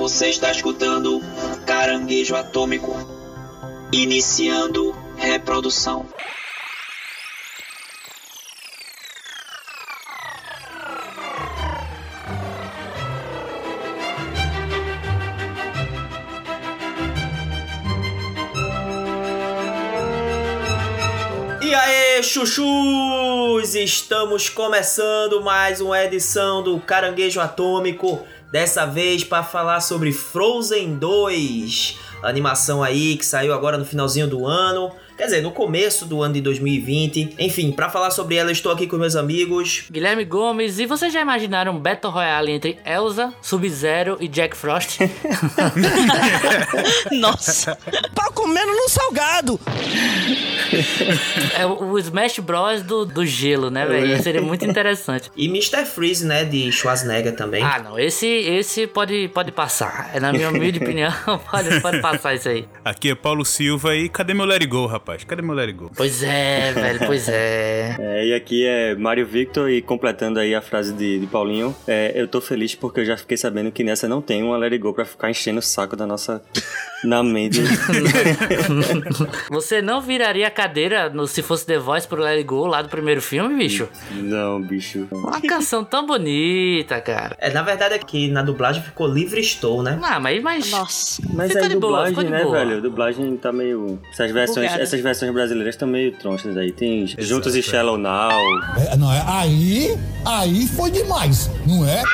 Você está escutando Caranguejo Atômico. Iniciando reprodução. E aí, chuchus! Estamos começando mais uma edição do Caranguejo Atômico. Dessa vez para falar sobre Frozen 2, animação aí que saiu agora no finalzinho do ano. Quer dizer, no começo do ano de 2020. Enfim, para falar sobre ela, estou aqui com meus amigos. Guilherme Gomes, e vocês já imaginaram um Battle Royale entre Elsa, Sub-Zero e Jack Frost? Nossa. tá comendo no salgado. é o, Smash Bros do, do gelo, né, velho? Seria muito interessante. E Mr. Freeze, né, de Schwarzenegger também. Ah, não, esse, esse pode, pode passar. É na minha humilde opinião, pode, pode passar isso aí. Aqui é Paulo Silva e cadê meu Let It Go, rapaz? Cadê meu Let It Go? Pois é, velho, pois é. É, e aqui é Mário Victor e completando aí a frase de, de Paulinho, é, eu tô feliz porque eu já fiquei sabendo que nessa não tem uma Let It Go pra ficar enchendo o saco da nossa... na mente. Você não viraria a cadeira no Se Fosse The Voice pro Let It Go lá do primeiro filme, bicho? Não, bicho. Uma canção tão bonita, cara. É, na verdade é que na dublagem ficou Livre Estou, né? Ah, mas... mas... Nossa. Mas Ficou a de boa, dublagem, ficou de né, boa. velho? A dublagem tá meio... Essas versões, Bugada. essas versões brasileiras estão meio tronchas aí. Tem Juntos e Shallow Now. É, não é? Aí, aí foi demais, não é?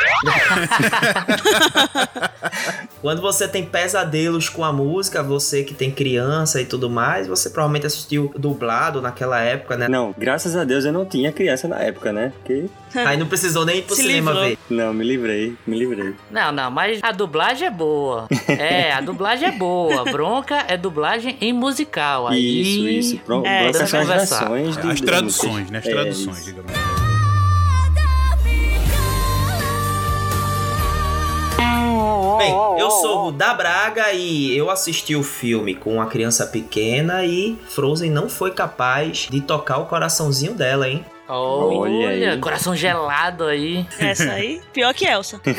Quando você tem pesadelos com a música, você que tem criança e tudo mais, você provavelmente assistiu dublado naquela época, né? Não, graças a Deus eu não tinha criança na época, né? Porque... Aí não precisou nem ir pro Se cinema livrou. ver. Não, me livrei, me livrei. Não, não, mas a dublagem é boa. É, a dublagem é boa. Bronca é dublagem em musical. Aí... Isso, isso. Pronto, É, dá são as versões de, As traduções, né? As É, traduções, isso. digamos. Bem, eu sou o da Braga e eu assisti o filme com uma criança pequena e Frozen não foi capaz de tocar o coraçãozinho dela, hein? Olha, Olha aí. coração gelado aí. Essa aí, pior que Elsa.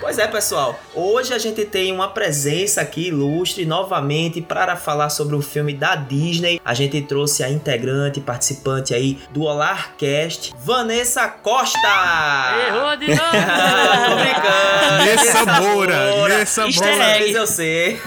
Pois é, pessoal. Hoje a gente tem uma presença aqui ilustre novamente para falar sobre o filme da Disney. A gente trouxe a integrante, participante aí do Olarcast, Vanessa Costa. Errou de novo! Tô brincando. Nessa Moura, Nessa Easter Dessa egg. vez eu sei.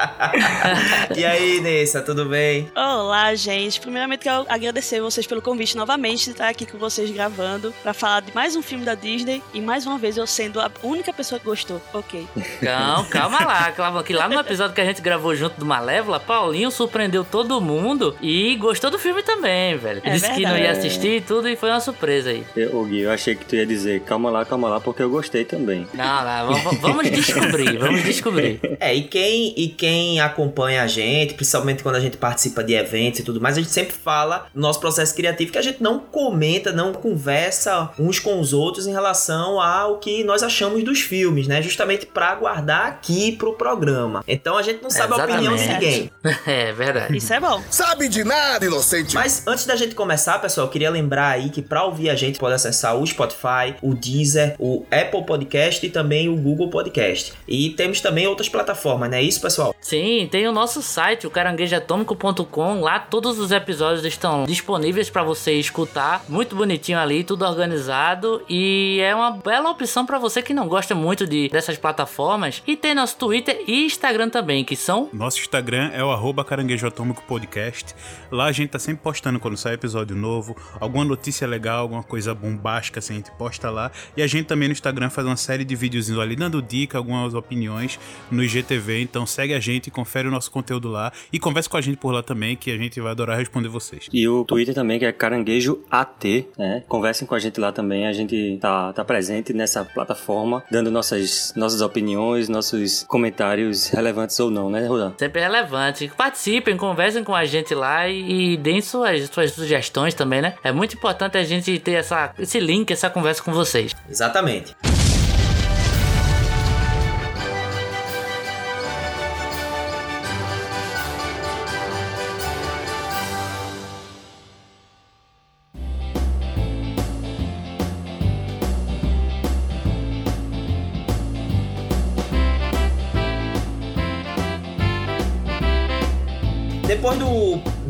e aí, Nessa, tudo bem? Olá, gente. Primeiramente, quero agradecer vocês pelo convite novamente de estar aqui com vocês gravando pra falar de mais um filme da Disney e mais uma vez eu sendo a única pessoa que gostou. Ok. Não, calma lá, calma, que lá no episódio que a gente gravou junto do Malévola, Paulinho surpreendeu todo mundo e gostou do filme também, velho. É Disse que não ia verdade. assistir e tudo e foi uma surpresa aí. Eu, ô, Gui, eu achei que tu ia dizer calma lá, calma lá, porque eu gostei também. Não, não, vamos, vamos descobrir, vamos descobrir. É, e quem, e quem acompanha a gente, principalmente quando a gente participa de eventos e tudo mais, a gente sempre fala no nosso processo criativo que a gente não comenta, não conversa uns com os outros em relação ao que nós achamos dos filmes, né? Justamente pra guardar aqui pro programa. Então a gente não sabe a opinião de ninguém. É verdade. Isso é bom. Sabe de nada, inocente. Mas antes da gente começar, pessoal, eu queria lembrar aí que para ouvir a gente pode acessar o Spotify, o Deezer, o Apple Podcast e também o Google Podcast. E temos também outras plataformas, não é isso, pessoal? Sim, tem o nosso site, o caranguejoatômico.com. Lá todos os episódios estão disponíveis pra você escutar. Muito bonitinho ali, tudo organizado. E é uma bela opção pra você que não gosta muito de, dessas plataformas. E tem nosso Twitter e Instagram também, que são. Nosso Instagram é o arroba Caranguejo Atômico Podcast. Lá a gente tá sempre postando quando sai episódio novo, alguma notícia legal, alguma coisa bombástica, assim, a gente posta lá. E a gente também no Instagram faz uma série de videozinhos ali dando dica, algumas opiniões no IGTV. Então segue a gente, confere o nosso conteúdo lá e converse com a gente por lá também, que a gente vai adorar responder vocês. E o Twitter também, que é Caranguejo AT, né? Conversem com a gente lá também, a gente tá, tá presente nessa plataforma, dando nossas, nossas opiniões, nossos comentários relevantes ou não, né, Rodan? Sempre relevante. Participem, conversem com a gente lá e, e deem suas, suas sugestões também, né? É muito importante a gente ter essa, esse link, essa conversa com vocês. Exatamente.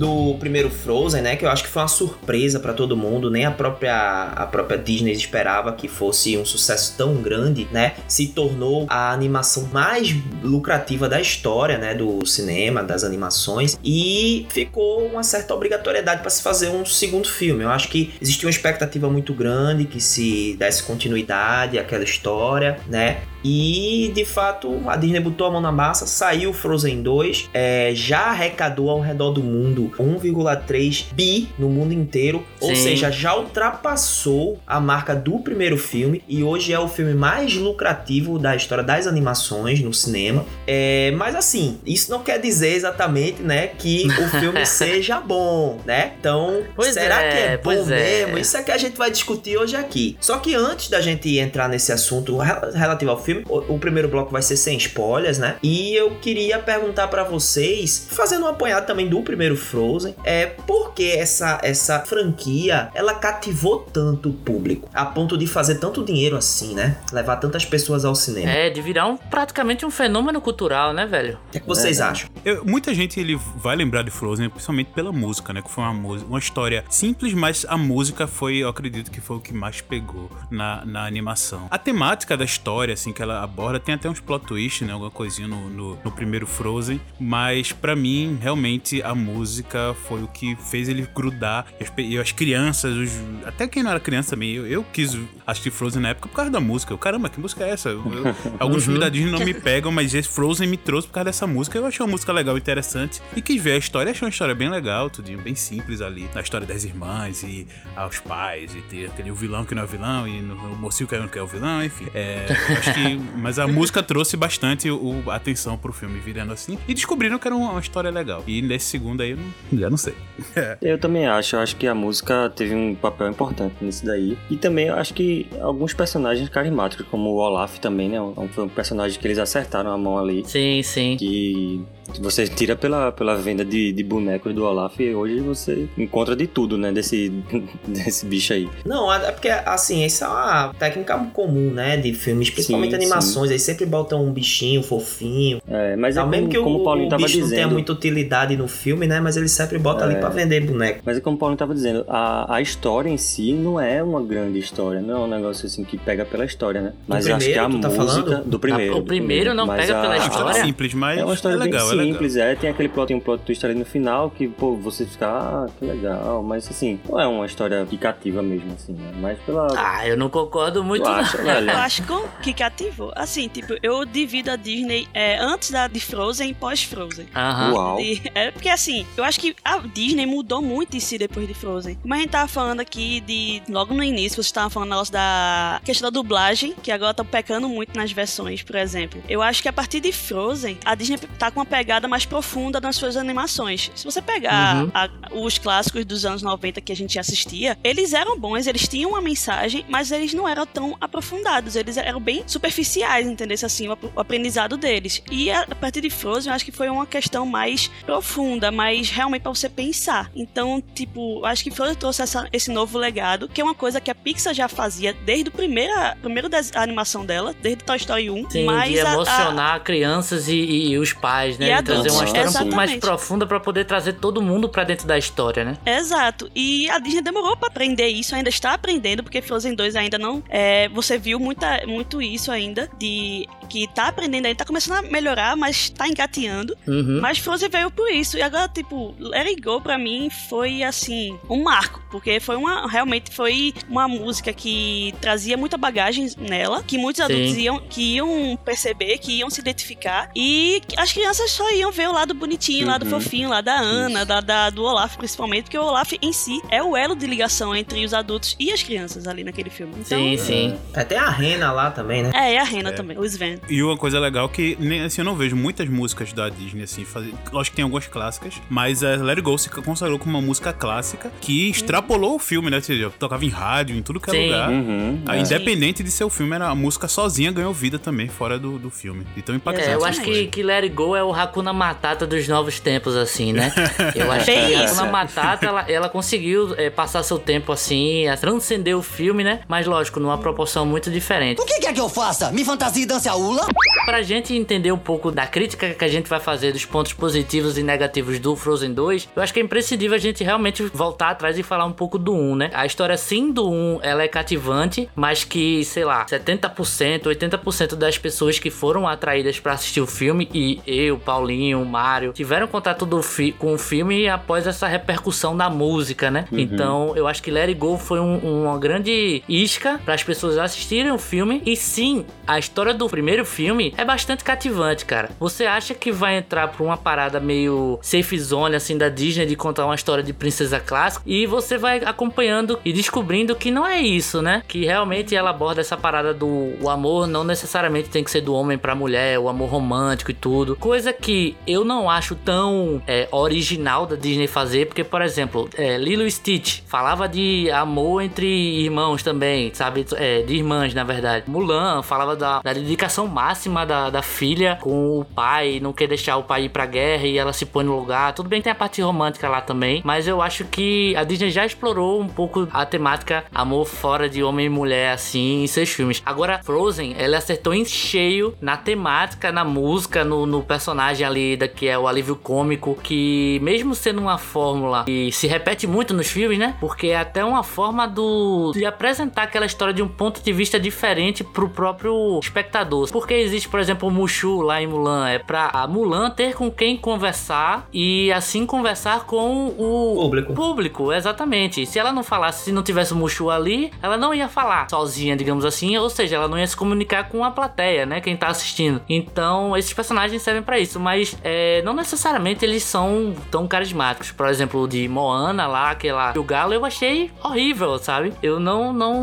Do, primeiro Frozen, né, que eu acho que foi uma surpresa pra todo mundo, nem a própria a própria Disney esperava que fosse um sucesso tão grande, né? Se tornou a animação mais lucrativa da história, né, do cinema, das animações e ficou uma certa obrigatoriedade para se fazer um segundo filme. Eu acho que existia uma expectativa muito grande que se desse continuidade àquela história, né? E de fato a Disney botou a mão na massa, saiu Frozen 2, é, já arrecadou ao redor do mundo 1,3 bi no mundo inteiro, ou Sim. seja, já ultrapassou a marca do primeiro filme e hoje é o filme mais lucrativo da história das animações no cinema. É, mas assim, isso não quer dizer exatamente, né, que o filme seja bom, né? Então, Pois será é, que é bom pois é. mesmo? Isso é que a gente vai discutir hoje aqui. Só que antes da gente entrar nesse assunto rel- relativo ao filme, o, o primeiro bloco vai ser sem spoilers, né? E eu queria perguntar pra vocês, fazendo um apanhado também do primeiro Frozen, é por que essa, essa franquia ela cativou tanto o público a ponto de fazer tanto dinheiro assim, né? Levar tantas pessoas ao cinema. É, de virar um, praticamente um fenômeno cultural, né, velho? O que, é que vocês acham? Eu- muita gente ele vai lembrar de Frozen principalmente pela música, né? Que foi uma, música, uma história simples, mas a música foi, eu acredito que foi o que mais pegou na, na animação. A temática da história, assim, que ela aborda, tem até uns plot twists, né? Alguma coisinha no, no, no primeiro Frozen. Mas pra mim, realmente, a música foi o que fez ele grudar. E as, crianças, os- até quem não era criança também, eu, eu quis assistir Frozen na época por causa da música. Eu, caramba, que música é essa? Eu- alguns filmes da Disney não me pegam, mas esse Frozen me trouxe por causa dessa música. Eu achei uma música legal, interessante. E quis ver a história. Achei uma história bem legal, tudinho, bem simples ali. Na história das irmãs e aos pais. E ter aquele o vilão que não é vilão. E no, o mocinho que é o é vilão, enfim. É, acho que, mas a música trouxe bastante o, a atenção pro filme virando assim. E descobriram que era uma, uma história legal. E nesse segundo aí eu não, já não sei. Eu também acho, eu acho que a música teve um papel importante nisso daí. E também eu acho que alguns personagens carismáticos, como o Olaf também, né? Um- Foi um personagem que eles acertaram a mão ali. Sim, sim. Que você tira pela, pela venda de, de bonecos do Olaf e hoje você encontra de tudo, né? Desse, desse bicho aí. Não, é porque, assim, isso é uma técnica comum, né? De filmes, principalmente Sim, animações. Eles sempre botam um bichinho fofinho. É, mas é mesmo como, que o, como o Paulinho o tava bicho não tenha dizendo. muita utilidade no filme, né? Mas ele sempre bota ali É. pra vender boneco. Mas é como o Paulinho tava dizendo, a, a história em si não é uma grande história, não é um negócio assim que pega pela história, né? Mas eu acho que a primeiro, tu tá música falando? do primeiro. Ah, o do primeiro não pega a- pela É uma história? história simples, mas É uma história legal, bem é legal. Simples, é, tem aquele plot, tem um plot twist ali no final que, pô, você fica, ah, que legal, mas assim, não é uma história que cativa mesmo, assim, né? Mas pela. Ah, eu não concordo muito, não. acha, velho? Eu acho com- que cativou. Assim, tipo, eu divido a Disney é, antes da de Frozen e pós-Frozen. Aham. Uau. De- É porque assim, eu acho que a Disney mudou muito em si depois de Frozen. Como a gente tava falando aqui de. Logo no início, você tava falando negócio da questão da dublagem, que agora tá pecando muito nas versões, por exemplo. Eu acho que a partir de Frozen, a Disney tá com uma pegada mais profunda nas suas animações. Se você pegar Uhum. a- os clássicos dos anos 90 que a gente assistia, eles eram bons, eles tinham uma mensagem, mas eles não eram tão aprofundados. Eles eram bem superficiais, entendeu? Assim, o o aprendizado deles. E a a partir de Frozen, eu acho que foi uma questão mais profunda, mais realmente pra você pensar. Então, tipo, eu acho que Frozen trouxe essa- esse novo legado, que é uma coisa que a Pixar já fazia desde o primeira, primeiro des- a animação dela, desde Toy Story 1. Sim, mas de a- a- crianças crianças e, e os pais, né? E De trazer adultos, uma história um pouco mais exatamente. profunda pra poder trazer todo mundo pra dentro da história, né? Exato. E a Disney demorou pra aprender isso, ainda está aprendendo, porque Frozen 2 ainda não. é, você viu muita, muito isso ainda, de que tá aprendendo ainda, tá começando a melhorar, mas tá engateando. Uhum. Mas Frozen veio por isso. E agora, tipo, Let It Go pra mim foi assim, um marco. Porque foi uma. Realmente foi uma música que trazia muita bagagem nela. Que muitos Sim. adultos iam, que iam perceber, que iam se identificar. E as crianças só iam ver o lado bonitinho, o lado Uhum. fofinho, lá da Ana, da, da- do Olaf, principalmente, porque o Olaf em si é o elo de ligação entre os adultos e as crianças ali naquele filme. Então, Sim, sim. É, tem a Rena lá também, né? É, e a Rena É. também, o Sven. E uma coisa legal que, assim, eu não vejo muitas músicas da Disney, assim, fazer... Lógico que tem algumas clássicas, mas a Let It Go se consagrou como uma música clássica que extrapolou o filme, né? Ou seja, tocava em rádio, em tudo que é Sim. lugar. Uhum, Ah, é. Independente de ser o filme, era a música sozinha ganhou vida também fora do, do filme. Então impactante. É, eu acho que, que Let It Go é o Hakuna Matata dos novos tempos, assim, né? Eu acho que a isso. Hakuna Matata, ela, ela conseguiu é, passar seu tempo assim, a transcender o filme, né? Mas lógico, numa proporção muito diferente. O que quer que eu faça? Me fantasia e dance a Lula. Pra gente entender um pouco da crítica que a gente vai fazer dos pontos positivos e negativos do Frozen 2, eu acho que é imprescindível a gente realmente voltar atrás e falar um pouco do 1, né? A história sim do 1, ela é cativante, mas que, sei lá, 70%, 80% das pessoas que foram atraídas para assistir o filme e eu, Paulinho, Mário, tiveram contato do com o filme após essa repercussão da música, né? Uhum. Então, eu acho que Let It Go foi um, uma grande isca para as pessoas assistirem o filme e sim, a história do primeiro filme é bastante cativante, cara. Você acha que vai entrar por uma parada meio safe zone assim da Disney de contar uma história de princesa clássica e você vai acompanhando e descobrindo que não é isso, né? Que realmente ela aborda essa parada do o amor não necessariamente tem que ser do homem para mulher, o amor romântico e tudo. Coisa que eu não acho tão é, original da Disney fazer, porque por exemplo, é, Lilo Stitch falava de amor entre irmãos também, sabe? É, de irmãs, na verdade. Mulan falava da, da dedicação máxima da, da filha com o pai, não quer deixar o pai ir pra guerra e ela se põe no lugar. Tudo bem que tem a parte romântica lá também, mas eu acho que a Disney já explorou um pouco a temática amor fora de homem e mulher, assim, em seus filmes. Agora, Frozen, ela acertou em cheio na temática, na música, no, no personagem ali, da, que é o alívio cômico, que mesmo sendo uma fórmula que se repete muito nos filmes, né? Porque é até uma forma do de apresentar aquela história de um ponto de vista diferente pro próprio espectador. Porque existe, por exemplo, o Mushu lá em Mulan, é pra a Mulan ter com quem conversar e assim conversar com o público. Público, exatamente. Se ela não falasse, se não tivesse o Mushu ali, ela não ia falar sozinha, digamos assim, ou seja, ela não ia se comunicar com a plateia, né? Quem tá assistindo. Então, esses personagens servem para isso, mas é, não necessariamente eles são tão carismáticos. Por exemplo, o de Moana lá, aquela o galo, eu achei horrível, sabe? Eu não não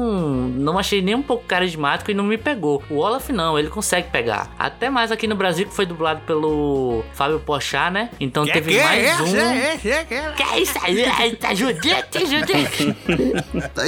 não achei nem um pouco carismático e não me pegou. O Olaf não, ele consegue pegar. Até mais aqui no Brasil que foi dublado pelo Fábio Pochá, né? Então que teve que mais é, um. É, é, que é isso aí? Tá Judite, Judite.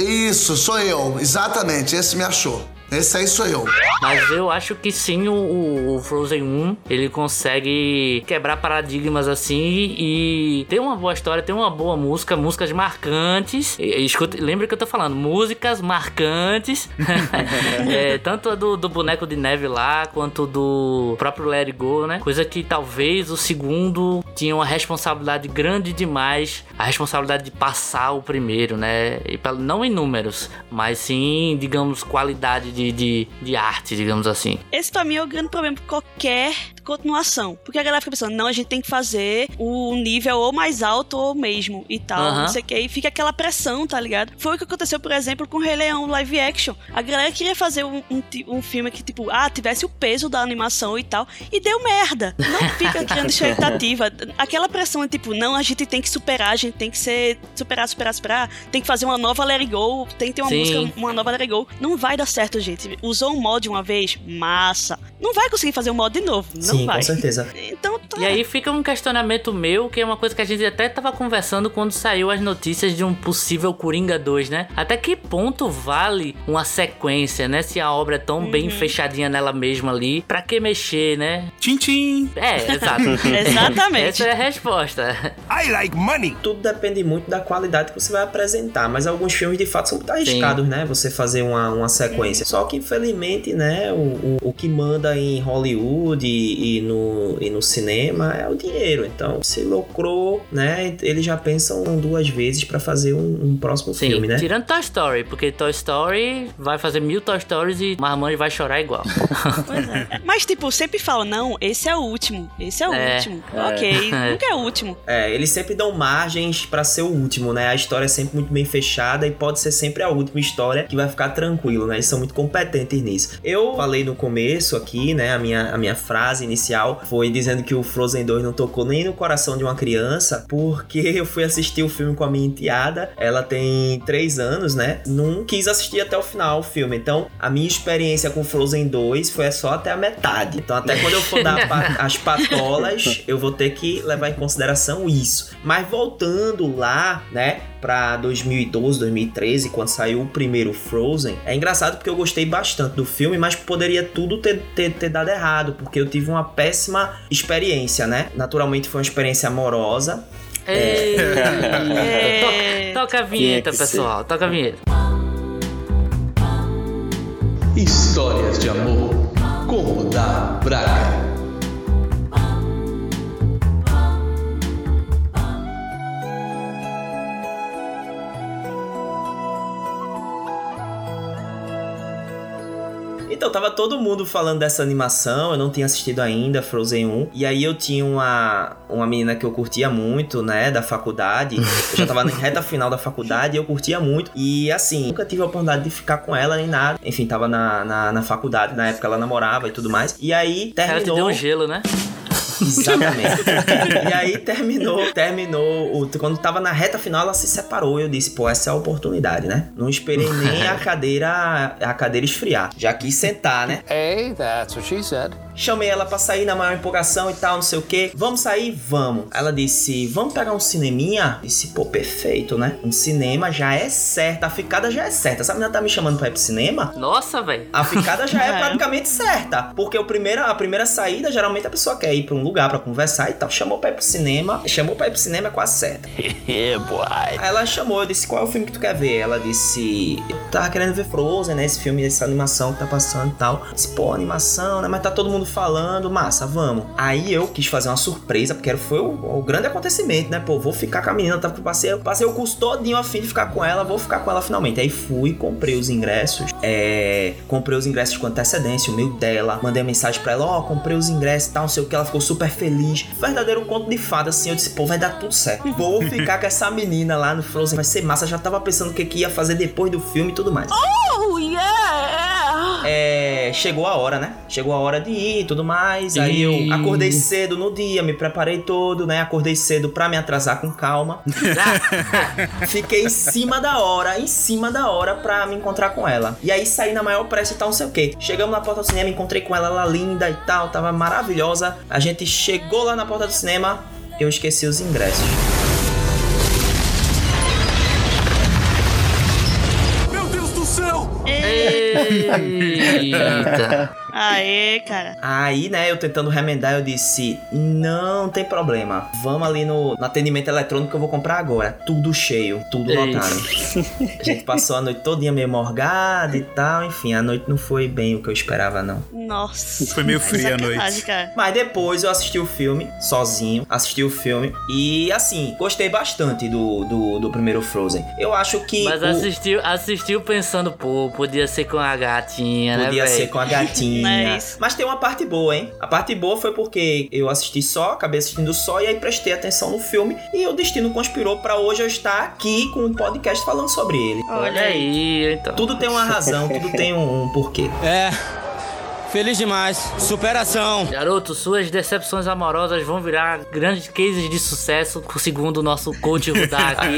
Isso, sou eu. Exatamente, esse me achou. Esse aí sou eu. Mas eu acho que sim, o, o, Frozen 1 ele consegue quebrar paradigmas assim e ter uma boa história, ter uma boa música, músicas marcantes. Escuta, lembra que eu tô falando, músicas marcantes. é, tanto a do, do, boneco de neve lá, quanto do próprio Let It Go, né? Coisa que talvez o segundo tinha uma responsabilidade grande demais, a responsabilidade de passar o primeiro, né? E não em números, mas sim, digamos, qualidade de de, de, de arte, digamos assim. Esse pra mim é o grande problema qualquer continuação. Porque a galera fica pensando, não, a gente tem que fazer o nível ou mais alto ou mesmo e tal, uhum. não sei o que. E fica aquela pressão, tá ligado? Foi o que aconteceu, por exemplo, com o Rei Leão live action. A galera queria fazer um, um, um filme que, tipo, ah, tivesse o peso da animação e tal. E deu merda. Não fica criando expectativa. Aquela pressão é tipo, não, a gente tem que superar, a gente tem que ser. superar, superar, superar. Tem que fazer uma nova Let It Go. Tem que ter uma Sim. música, uma nova Let It Go. Não vai dar certo, gente gente. Usou um mod uma vez, massa. Não vai conseguir fazer um mod de novo. Não Sim, vai. com certeza. Então tá. E aí fica um questionamento meu, que é uma coisa que a gente até tava conversando quando saiu as notícias de um possível Coringa 2, né? Até que ponto vale uma sequência, né? Se a obra é tão uhum. bem fechadinha nela mesma ali, pra que mexer, né? Tchim, tchim. É, exato. Exatamente. Essa é a resposta. I like money. Tudo depende muito da qualidade que você vai apresentar, mas alguns filmes de fato são muito arriscados, Sim. né? Você fazer uma, uma sequência. Só que infelizmente, né, o, o, o que manda em Hollywood e, e, no, e no cinema é o dinheiro. Então, se lucrou, né, eles já pensam duas vezes para fazer um, um próximo Sim, filme, né? Tirando Toy Story, porque Toy Story vai fazer mil Toy Stories e Marmãe vai chorar igual. pois é. Mas, tipo, sempre falam, não, esse é o último, esse é o é, último. É. Ok, nunca é o último. É, eles sempre dão margens para ser o último, né? A história é sempre muito bem fechada e pode ser sempre a última história que vai ficar tranquilo, né? Eles são muito competentes nisso. Eu falei no começo aqui, né? A minha, a minha frase inicial foi dizendo que o Frozen 2 não tocou nem no coração de uma criança, porque eu fui assistir o filme com a minha enteada. Ela tem 3 anos, né? Não quis assistir até o final o filme. Então, a minha experiência com Frozen 2 foi só até a metade. Então, até quando eu for dar as patolas, eu vou ter que levar em consideração isso. Mas voltando lá, né? Para 2012, 2013, quando saiu o primeiro Frozen. É engraçado porque eu gostei bastante do filme, mas poderia tudo ter, ter, ter dado errado, porque eu tive uma péssima experiência, né? Naturalmente foi uma experiência amorosa. É... É... Toca, toca a vinheta, pessoal. Ser. Toca a vinheta. Histórias de amor com Rodar Então, tava todo mundo falando dessa animação, eu não tinha assistido ainda, Frozen 1. E aí eu tinha uma, uma menina que eu curtia muito, né, da faculdade. Eu já tava na reta final da faculdade e eu curtia muito. E assim, nunca tive a oportunidade de ficar com ela nem nada. Enfim, tava na, na, na faculdade, na época ela namorava e tudo mais. E aí Ela te terminou. deu um gelo, né? Exatamente. e aí terminou, terminou. O, quando tava na reta final, ela se separou. Eu disse, pô, essa é a oportunidade, né? Não esperei nem a cadeira, a cadeira esfriar. Já quis sentar, né? Hey, that's what she said. Chamei ela pra sair na maior empolgação e tal, não sei o que. Vamos sair? Vamos. Ela disse, vamos pegar um cineminha? Disse, pô, perfeito, né? Um cinema já é certo. A ficada já é certa. Essa menina tá me chamando pra ir pro cinema? Nossa, velho. A ficada já é É. praticamente certa. Porque o primeiro, a primeira saída, geralmente a pessoa quer ir pra um lugar pra conversar e tal. Chamou pra ir pro cinema. Chamou pra ir pro cinema é quase certa. Aí ela chamou, eu disse, qual é o filme que tu quer ver? Ela disse, eu tava querendo ver Frozen, né? Esse filme, essa animação que tá passando e tal. Eu disse, pô, animação, né? Mas tá todo mundo falando, massa, vamos. Aí eu quis fazer uma surpresa, porque foi o, o grande acontecimento, né? Pô, vou ficar com a menina, tava, passei, passei o curso todinho a fim de ficar com ela, vou ficar com ela finalmente. Aí fui, comprei os ingressos, é, comprei os ingressos com antecedência, o meio dela, mandei mensagem pra ela, ó, comprei os ingressos e tal, não sei o que, ela ficou super feliz. Verdadeiro conto de fada, assim, eu disse, pô, vai dar tudo certo. Vou ficar com essa menina lá no Frozen, vai ser massa, já tava pensando o que, que ia fazer depois do filme e tudo mais. Oh, yeah! É, chegou a hora, né? Chegou a hora de ir e tudo mais. Aí eu acordei cedo no dia, me preparei todo, né? Acordei cedo pra me atrasar com calma. Fiquei em cima da hora, em cima da hora pra me encontrar com ela. E aí saí na maior pressa e tal, não sei o que. Chegamos na porta do cinema, encontrei com ela, ela linda e tal, tava maravilhosa. A gente chegou lá na porta do cinema, eu esqueci os ingressos. Eita. Aê, cara. Aí, né, eu tentando remendar, eu disse: Não tem problema. Vamos ali no, no atendimento eletrônico que eu vou comprar agora. Tudo cheio, tudo Ei. lotado. A gente passou a noite todinha meio morgada e tal. Enfim, a noite não foi bem o que eu esperava, não. Nossa. Foi meio fria a Sacanagem, noite. cara. Mas depois eu assisti o filme, sozinho. Assisti o filme. E assim, gostei bastante do, do, do primeiro Frozen. Eu acho que. Mas o- assistiu, assistiu pensando, pô, podia ser com a gatinha, né, Podia ser com a gatinha. Mas- Mas tem uma parte boa, hein? A parte boa foi porque eu assisti só, acabei assistindo só, e aí prestei atenção no filme. E o destino conspirou pra hoje eu estar aqui com um podcast falando sobre ele. Olha aí, então. Tudo tem uma razão, tudo tem um, um porquê. É. Feliz demais. Superação. Garoto, suas decepções amorosas vão virar grandes cases de sucesso, segundo o nosso coach Rudá aqui.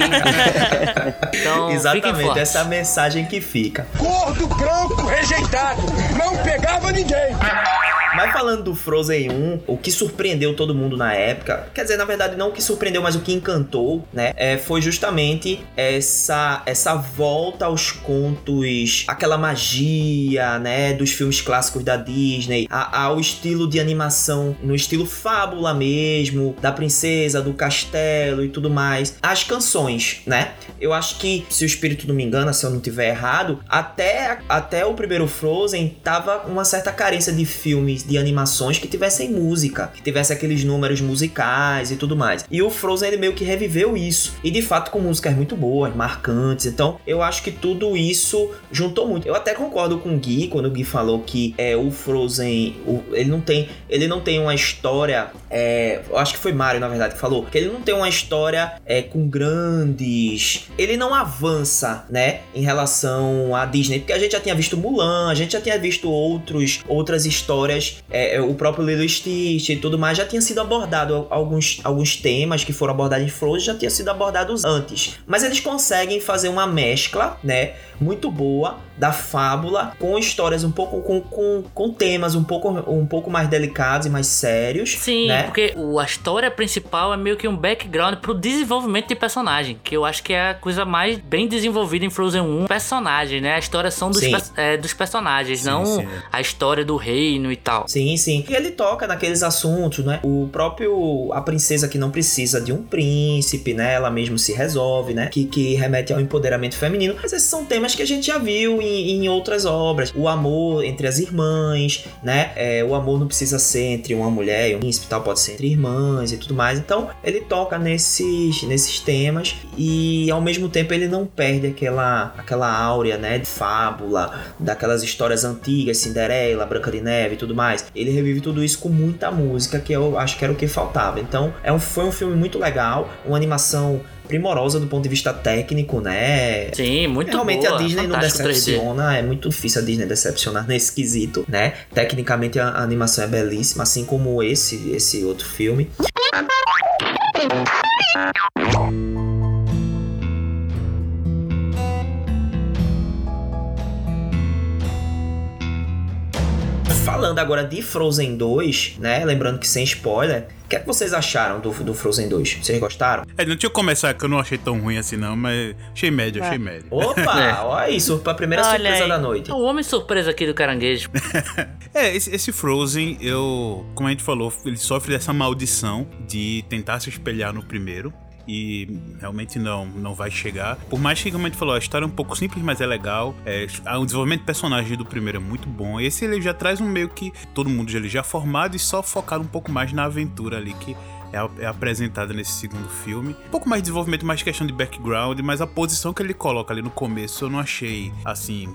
então, Exatamente, essa é a mensagem que fica. Gordo, branco, rejeitado. Não pegava ninguém. Mas falando do Frozen 1, o que surpreendeu todo mundo na época, quer dizer, na verdade, não o que surpreendeu, mas o que encantou, né? É, foi justamente essa, essa volta aos contos, aquela magia, né? Dos filmes clássicos da Disney, ao estilo de animação, no estilo fábula mesmo, da princesa, do castelo e tudo mais. As canções, né? Eu acho que, se o espírito não me engana, se eu não tiver errado, até, até o primeiro Frozen tava uma certa carência de filmes, de animações que tivessem música, que tivesse aqueles números musicais e tudo mais. E o Frozen ele meio que reviveu isso. E de fato com músicas muito boas, marcantes. Então eu acho que tudo isso juntou muito. Eu até concordo com o Gui quando o Gui falou que é o Frozen, o- ele não tem, ele não tem uma história. É, eu acho que foi Mario na verdade que falou que ele não tem uma história é, com grandes. Ele não avança, né, em relação à Disney, porque a gente já tinha visto Mulan, a gente já tinha visto outros outras histórias, é, é, o próprio Lilo Stitch e tudo mais já tinha sido abordado alguns alguns temas que foram abordados em Frozen já tinham sido abordados antes, mas eles conseguem fazer uma mescla, né, muito boa da fábula com histórias um pouco com, com, com temas um pouco um pouco mais delicados e mais sérios, Sim, né? porque o- a história principal é meio que um background pro desenvolvimento de personagem, que eu acho que é a coisa mais bem desenvolvida em Frozen 1. Personagem, né? A história são dos, é, dos personagens, Sim, não sim, a história do reino e tal. Sim, sim. E ele toca naqueles assuntos, né? O próprio. A princesa que não precisa de um príncipe, né? Ela mesmo se resolve, né? Que, que remete ao empoderamento feminino. Mas esses são temas que a gente já viu em, em outras obras. O amor entre as irmãs, né? É, o amor não precisa ser entre uma mulher e um príncipe pode ser entre irmãs e tudo mais. Então, ele toca nesses, nesses temas e ao mesmo tempo ele não perde aquela, aquela áurea, né? De fábula, daquelas histórias antigas, Cinderela, Branca de Neve e tudo mais. Ele revive tudo isso com muita música, que eu acho que era o que faltava. Então, é um, foi um filme muito legal, uma animação primorosa do ponto de vista técnico, né? Sim, muito Realmente boa, a Disney não fantástico 3D. decepciona, é muito difícil a Disney decepcionar nesse quesito, né? Tecnicamente a a animação é belíssima, assim como esse esse outro filme. Falando agora de Frozen 2, né? Lembrando que sem spoiler, o que, é que vocês acharam do, do Frozen 2? Vocês gostaram? É, não tinha que começar, que eu não achei tão ruim assim, não, mas achei médio, achei médio. Opa, É. olha isso, pra primeira Olha surpresa aí. da noite. O homem surpresa aqui do caranguejo. É, esse, esse Frozen, eu, como a gente falou, ele sofre dessa maldição de tentar se espelhar no primeiro. E realmente não, não vai chegar. Por mais que, gente falou, a história é um pouco simples, mas é legal. É, o desenvolvimento de personagem do primeiro é muito bom. Esse ele já traz um meio que todo mundo já, ele já formado e só focado um pouco mais na aventura ali que é, é apresentada nesse segundo filme. Um pouco mais de desenvolvimento, mais questão de background, mas a posição que ele coloca ali no começo eu não achei assim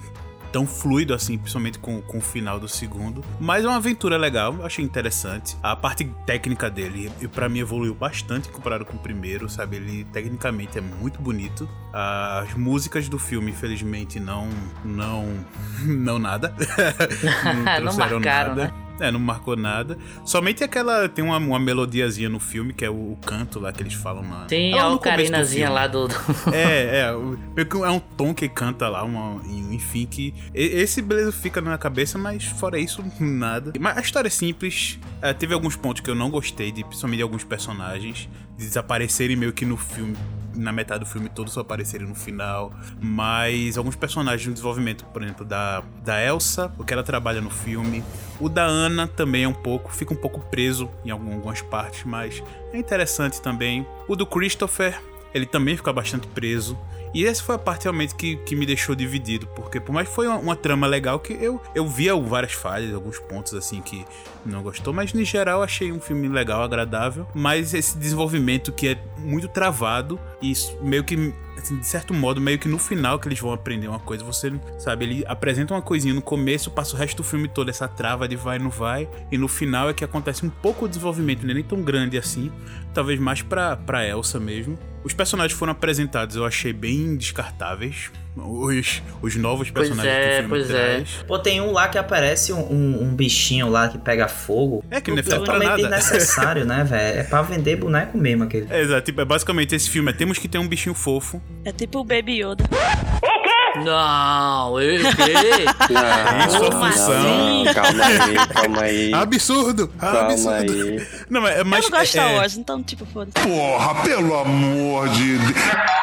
tão fluido assim, principalmente com, com o final do segundo. Mas é uma aventura legal, eu achei interessante. A parte técnica dele, e para mim, evoluiu bastante comparado com o primeiro, sabe? Ele tecnicamente é muito bonito. As músicas do filme, infelizmente, não. não. não nada. não Não trouxeram marcaram, nada. né? É, não marcou nada. Somente aquela. Tem uma, uma melodiazinha no filme, que é o, o canto lá que eles falam na. Tem é lá a do ocarinazinha filme. lá do. do- É, é. o- É um tom que canta lá, uma, enfim, que. Esse beleza fica na minha cabeça, mas fora isso, nada. Mas a história é simples. é, teve alguns pontos que eu não gostei, de, principalmente de alguns personagens, de desaparecerem meio que no filme. Na metade do filme, todos só aparecerem no final. Mas alguns personagens no desenvolvimento, por exemplo, da, da Elsa, o que ela trabalha no filme. O da Ana também é um pouco, fica um pouco preso em algum- algumas partes, mas é interessante também. O do Christopher, ele também fica bastante preso. E essa foi a parte realmente que, que me deixou dividido, porque por mais que foi uma, uma trama legal, que eu, eu via várias falhas, alguns pontos assim que não gostou, mas no geral achei um filme legal, agradável. Mas esse desenvolvimento que é muito travado e isso meio que, de certo modo, meio que no final que eles vão aprender uma coisa, você sabe, ele apresenta uma coisinha no começo, passa o resto do filme todo, essa trava de vai, não vai, e no final é que acontece um pouco o desenvolvimento, não é nem tão grande assim, talvez mais pra, pra Elsa mesmo. Os personagens foram apresentados, eu achei bem descartáveis. Os, os novos Pois personagens é, que o filme pois é. traz. Pô, tem um lá que aparece um, um- um bichinho lá que pega fogo. É que não é feito pra Totalmente desnecessário, né, velho? É pra vender boneco mesmo aquele. É, exato, tipo, é basicamente esse filme, é temos que ter um bichinho fofo. É tipo o Baby Yoda. Não, eu o quê? Não, Isso é função. não, calma aí, calma aí. Absurdo! Calma absurdo! aí. Não, mas, mas eu não gosto de Star é, Wars, então, tipo, foda-se. Porra, pelo amor de Deus.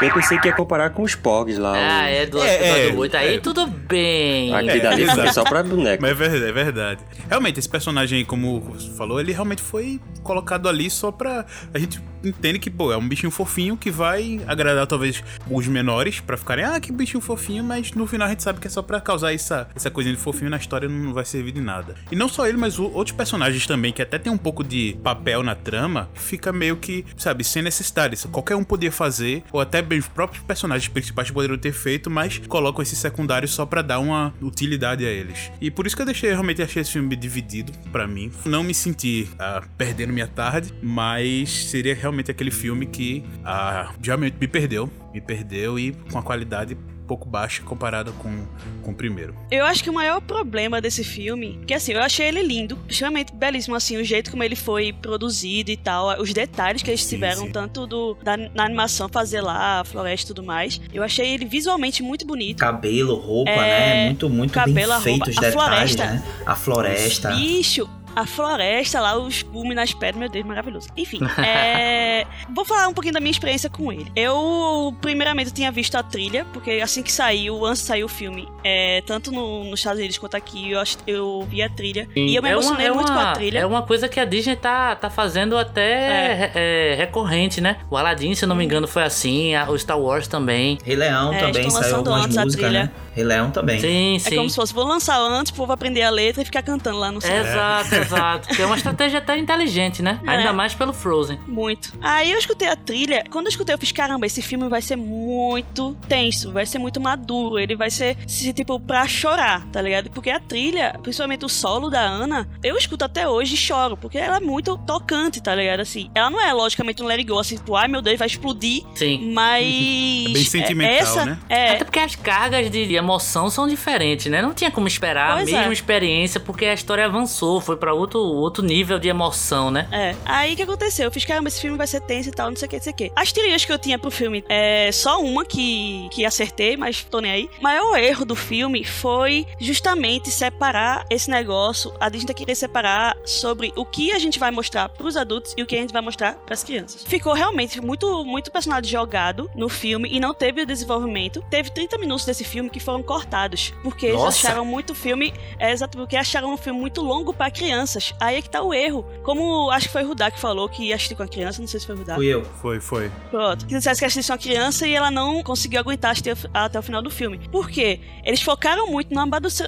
Eu pensei que ia comparar com os Pogs lá. Ah, é do É, é, 8. Aí é. tudo bem. É, dali foi só pra boneco. Mas é verdade, é verdade. Realmente, esse personagem aí, como você falou, ele realmente foi colocado ali só pra. A gente entende que, pô, é um bichinho fofinho que vai agradar talvez os menores pra ficarem, ah, que bichinho fofinho, mas no final a gente sabe que é só pra causar essa, essa coisinha de fofinho na história não vai servir de nada. E não só ele, mas outros personagens também, que até tem um pouco de papel na trama, fica meio que, sabe, sem necessidade. Qualquer um podia fazer, ou até bem os próprios personagens principais poderiam ter feito, mas colocam esses secundários só pra dar uma utilidade a eles. E por isso que eu deixei, realmente achei esse filme dividido pra mim. Não me senti ah, perdendo minha tarde, mas seria realmente aquele filme que ah, realmente me perdeu. Me perdeu e com a qualidade um pouco baixa comparada com, com o primeiro. Eu acho que o maior problema desse filme, que assim, eu achei ele lindo, extremamente belíssimo, assim, o jeito como ele foi produzido e tal, os detalhes que eles Sim, tiveram, sim. tanto do, da, na animação fazer lá, a floresta e tudo mais. Eu achei ele visualmente muito bonito. Cabelo, roupa, É, né? Muito, muito cabelo, a bem feito roupa, os a detalhes, floresta. né? A floresta. Bicho, a floresta lá, os gumes nas pedras, meu Deus, maravilhoso. Enfim, é... vou falar um pouquinho da minha experiência com ele. Eu, primeiramente, tinha visto a trilha, porque assim que saiu, antes de sair o filme, é, tanto no, nos Estados Unidos quanto aqui, eu, eu vi a trilha. E eu me emocionei é uma, muito uma, com a trilha. É uma coisa que a Disney tá, tá fazendo até é. É, recorrente, né? O Aladdin, se eu não me engano, foi assim, a, o Star Wars também. Rei Leão É, também estão saiu lançando algumas antes a músicas, trilha. né? Rei Leão também. Sim, É sim. como se fosse, vou lançar antes, o povo aprender a letra e ficar cantando lá no céu. Exato, exato. Que é uma estratégia até inteligente, né? É. Ainda mais pelo Frozen. Muito. Aí eu escutei a trilha. Quando eu escutei, eu fiz: caramba, esse filme vai ser muito tenso, vai ser muito maduro. Ele vai ser, se, tipo, pra chorar, tá ligado? Porque a trilha, principalmente o solo da Ana, eu escuto até hoje e choro, porque ela é muito tocante, tá ligado? Assim, ela não é logicamente um let it go, assim, tipo, ai meu Deus, vai explodir. Sim. Mas. É bem sentimental, essa, né? É. Até porque as cargas de emoção são diferentes, né? Não tinha como esperar Pois a mesma é. experiência, porque a história avançou, foi pra outro, outro nível de emoção, né? É. Aí o que aconteceu? Eu fiz, caramba, esse filme vai ser tenso e tal, não sei o que, não sei o que. As teorias que eu tinha pro filme é só uma que, que acertei, mas tô nem aí. O maior erro do filme foi justamente separar esse negócio. A Disney querer separar sobre o que a gente vai mostrar pros adultos e o que a gente vai mostrar pras crianças. Ficou realmente muito, muito personagem jogado no filme e não teve o desenvolvimento. Teve 30 minutos desse filme que foram cortados. Porque eles Nossa. acharam muito filme. É exato, porque acharam um filme muito longo pra crianças. Aí é que tá o erro. Como acho que foi o Rudá que falou que ia assistir com a criança, não sei se foi o Rudá. Fui eu. Foi, foi. Pronto. Que dissesse que assistisse uma criança e ela não conseguiu aguentar assistir até o final do filme. Por quê? Eles focaram muito no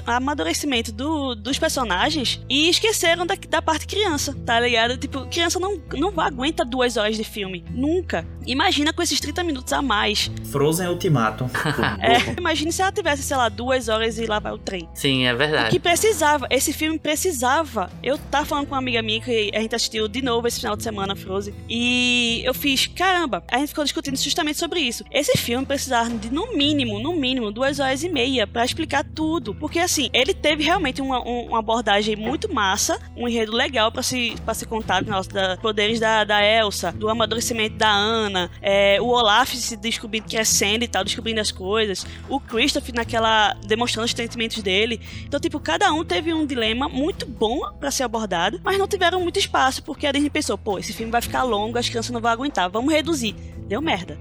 amadurecimento do- dos personagens e esqueceram da, da parte criança, tá ligado? Tipo, criança não, não aguenta duas horas de filme. Nunca. Imagina com esses 30 minutos a mais. Frozen Ultimatum. É, imagine se ela tivesse, sei lá, duas horas e lá vai o trem. Sim, é O verdade. que precisava, esse filme precisava. Eu tava falando com uma amiga minha que a gente assistiu de novo esse final de semana, Frozen. E eu fiz, caramba, a gente ficou discutindo justamente sobre isso. Esse filme precisava de, no mínimo, no mínimo, duas horas e meia pra explicar tudo. Porque assim, ele teve realmente uma, um- uma abordagem muito massa, um enredo legal pra se, pra se contar, nossa, da poderes da, da Elsa, do amadurecimento da Anna, é, o Olaf se descobrindo, crescendo e tal, descobrindo as coisas, o Christopher naquela. demonstrando os sentimentos dele. Então, tipo, cada um teve um dilema muito bom pra ser abordado, mas não tiveram muito espaço, porque a Disney pensou, pô, esse filme vai ficar longo, as crianças não vão aguentar, vamos reduzir. Deu merda.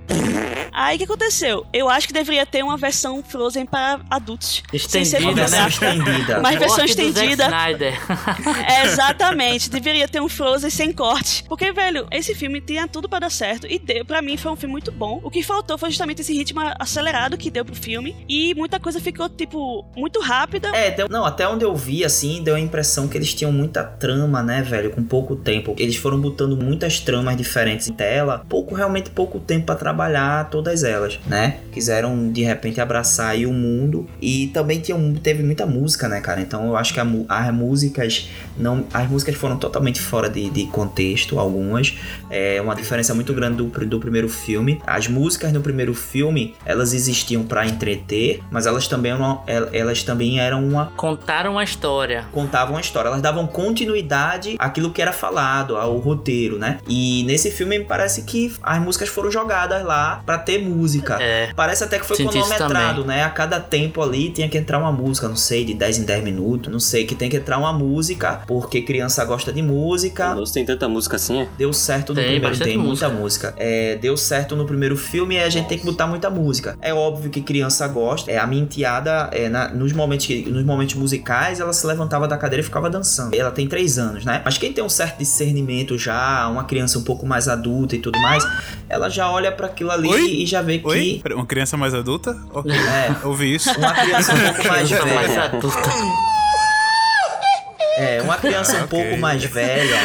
Aí o que aconteceu? Eu acho que deveria ter uma versão Frozen para adultos. sem ser Estendida, Uma versão né? estendida. Mas versão Corte estendida. É, exatamente. Deveria ter um Frozen sem corte. Porque, velho, esse filme tinha tudo pra dar certo. E deu, pra mim foi um filme muito bom. O que faltou foi justamente esse ritmo acelerado que deu pro filme. E muita coisa ficou, tipo, muito rápida. É, deu- não, até onde eu vi, assim, deu a impressão que eles tinham muita trama, né, velho, com pouco tempo. Eles foram botando muitas tramas diferentes em tela, pouco, realmente pouco tempo pra trabalhar todas elas, né? Quiseram, de repente, abraçar aí o mundo e também tinha, teve muita música, né, cara? Então eu acho que a as músicas não... As músicas foram totalmente fora de, de contexto, algumas. É uma diferença muito grande do, do primeiro filme. As músicas no primeiro filme, elas existiam pra entreter, mas elas também, eram- elas também eram uma Contaram uma história. contavam a história, elas davam continuidade àquilo que era falado, ao roteiro, né? E nesse filme me parece que as músicas foram jogadas lá pra ter música. É. Parece até que foi Senti cronometrado, né? A cada tempo ali tinha que entrar uma música, não sei, de 10 em 10 minutos, não sei, que tem que entrar uma música, porque criança gosta de música. Nossa, tem tanta música assim, é? Deu certo no Tem primeiro, tem muita música. É, deu certo no primeiro filme e a gente tem que botar muita música. É óbvio que criança gosta. É, a minha enteada, é, na- nos, momentos que- nos momentos musicais, ela se levantava da cadeira e ficava dançando. Ela tem três anos, né? Mas quem tem um certo discernimento já, uma criança um pouco mais adulta e tudo mais, ela já olha pra aquilo ali Oi? e já vê Oi? que. Uma criança mais adulta? Ok. É, Ouvi isso. uma criança um pouco mais velha. É, uma criança um Ok. pouco mais velha.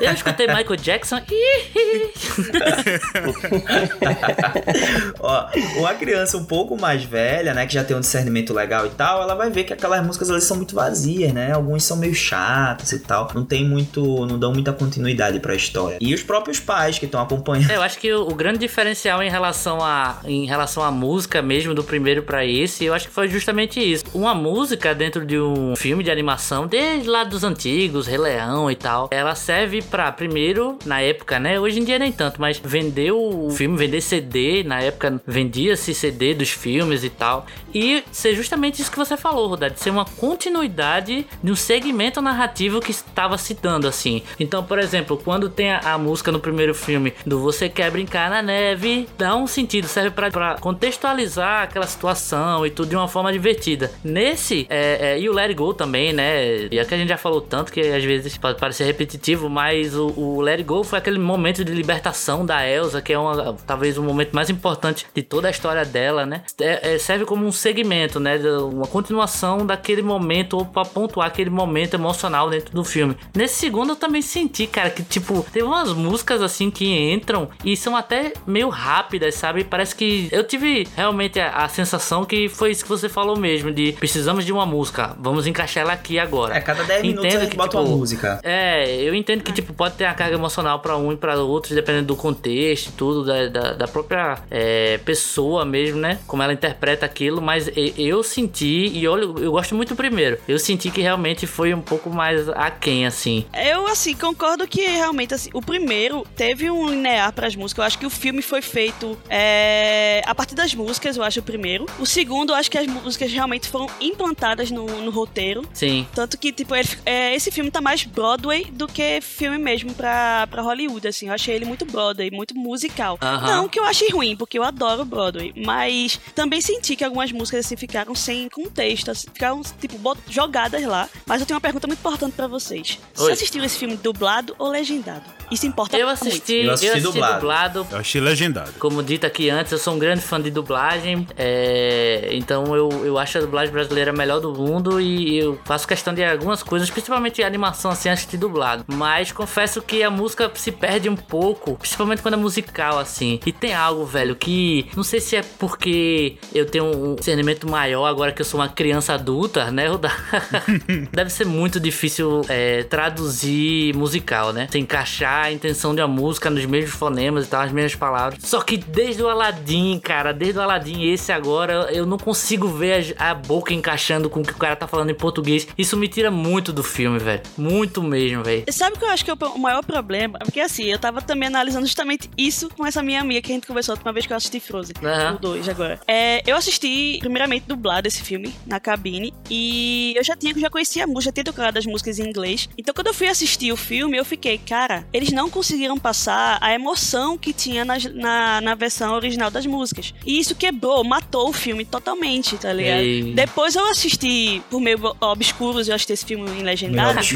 Eu escutei Michael Jackson. Ih, Ó, uma criança um pouco mais velha, né, que já tem um discernimento legal e tal, ela vai ver que aquelas músicas elas são muito vazias, né? Alguns são meio chatos e tal. Não tem muito, não dão muita continuidade pra história. E os próprios pais que estão acompanhando. É, Eu acho que o, o grande diferencial em relação a em relação à música mesmo do primeiro pra esse, eu acho que foi justamente isso. Uma música dentro de um filme de animação, desde desde lá dos antigos, Rei Leão e tal, ela serve pra, primeiro, na época, né? Hoje em dia nem tanto, mas vender o filme, vender CD, na época vendia-se CD dos filmes e tal. E ser justamente isso que você falou, Rodad, ser uma continuidade de um segmento narrativo que estava se dando, assim. Então, por exemplo, quando tem a, a música no primeiro filme do Você Quer Brincar na Neve, dá um sentido, serve para contextualizar aquela situação e tudo de uma forma divertida. Nesse, é, é, e o Let It Go também, né? E é que a gente já falou tanto que às vezes pode parecer repetitivo, mas o, o Let It Go foi aquele momento de libertação da Elsa, que é uma, talvez o momento mais importante de toda a história dela, né? É, é, serve como um segmento, né? Uma continuação daquele momento, ou pra pontuar aquele momento emocional dentro do filme. Nesse segundo eu também senti, cara, que tipo, tem umas músicas assim que entram e são até meio rápidas, sabe? Parece que eu tive realmente a, a sensação que foi isso que você falou mesmo, de precisamos de uma música, vamos encaixar ela aqui agora. É, cada 10 minutos a gente bota tipo, uma música. É, eu entendo que, tipo, pode ter uma carga emocional para um e para outros, dependendo do contexto e tudo, da, da, da própria é, pessoa mesmo, né? Como ela interpreta aquilo, mas eu senti, e olha, eu gosto muito do primeiro, eu senti que realmente foi um pouco mais aquém, assim. Eu, assim, concordo que realmente, assim, o primeiro teve um linear para as músicas. Eu acho que o filme foi feito é, a partir das músicas, eu acho, o primeiro. O segundo, eu acho que as músicas realmente foram implantadas no, no roteiro. Sim. Tanto que, tipo, ele, é, esse filme tá mais Broadway do que filme mesmo pra, pra Hollywood, assim. Eu achei ele muito Broadway, muito musical. Uh -huh. Não que eu achei ruim, porque eu adoro Broadway, mas também senti que algumas músicas, assim, ficaram sem contexto, assim, ficaram, tipo, jogadas lá. Mas eu tenho uma pergunta muito importante para vocês. Oi. Você assistiu esse filme dublado ou legendado? Isso importa eu muito. assisti, Eu eu assisti assisti, dublado. dublado. Eu achei legendado. Como dito aqui antes, eu sou um grande fã de dublagem, é, então eu, eu acho a dublagem brasileira a melhor do mundo e eu faço questão de algumas coisas, principalmente a animação assim, assistir dublado. Mas confesso que a música se perde um pouco, principalmente quando é musical assim. E tem algo, velho, que não sei se é porque eu tenho um discernimento maior agora que eu sou uma criança adulta, né? Rodar? Deve ser muito difícil é, traduzir musical, né? Você encaixar a intenção de uma música nos mesmos fonemas e tal, as mesmas palavras. Só que desde o Aladdin, cara, desde o Aladdin, esse agora, eu não consigo ver a, a boca encaixando com o que o cara tá falando em português. Isso me tira muito do filme, velho. Muito mesmo, velho. Sabe o que eu acho que é o maior problema? Porque assim, eu tava também analisando justamente isso com essa minha amiga que a gente conversou a última vez que eu assisti Frozen. Aham. O 2 agora. É, eu assisti, primeiramente, dublado esse filme na cabine. E eu já tinha, já conhecia a música, já tinha tocado as músicas em inglês. Então quando eu fui assistir o filme, eu fiquei, cara, eles não conseguiram passar a emoção que tinha na, na, na versão original das músicas. E isso quebrou, matou o filme totalmente, tá ligado? Ei. Depois eu assisti, por meio obscuros, eu assisti esse filme em legendado.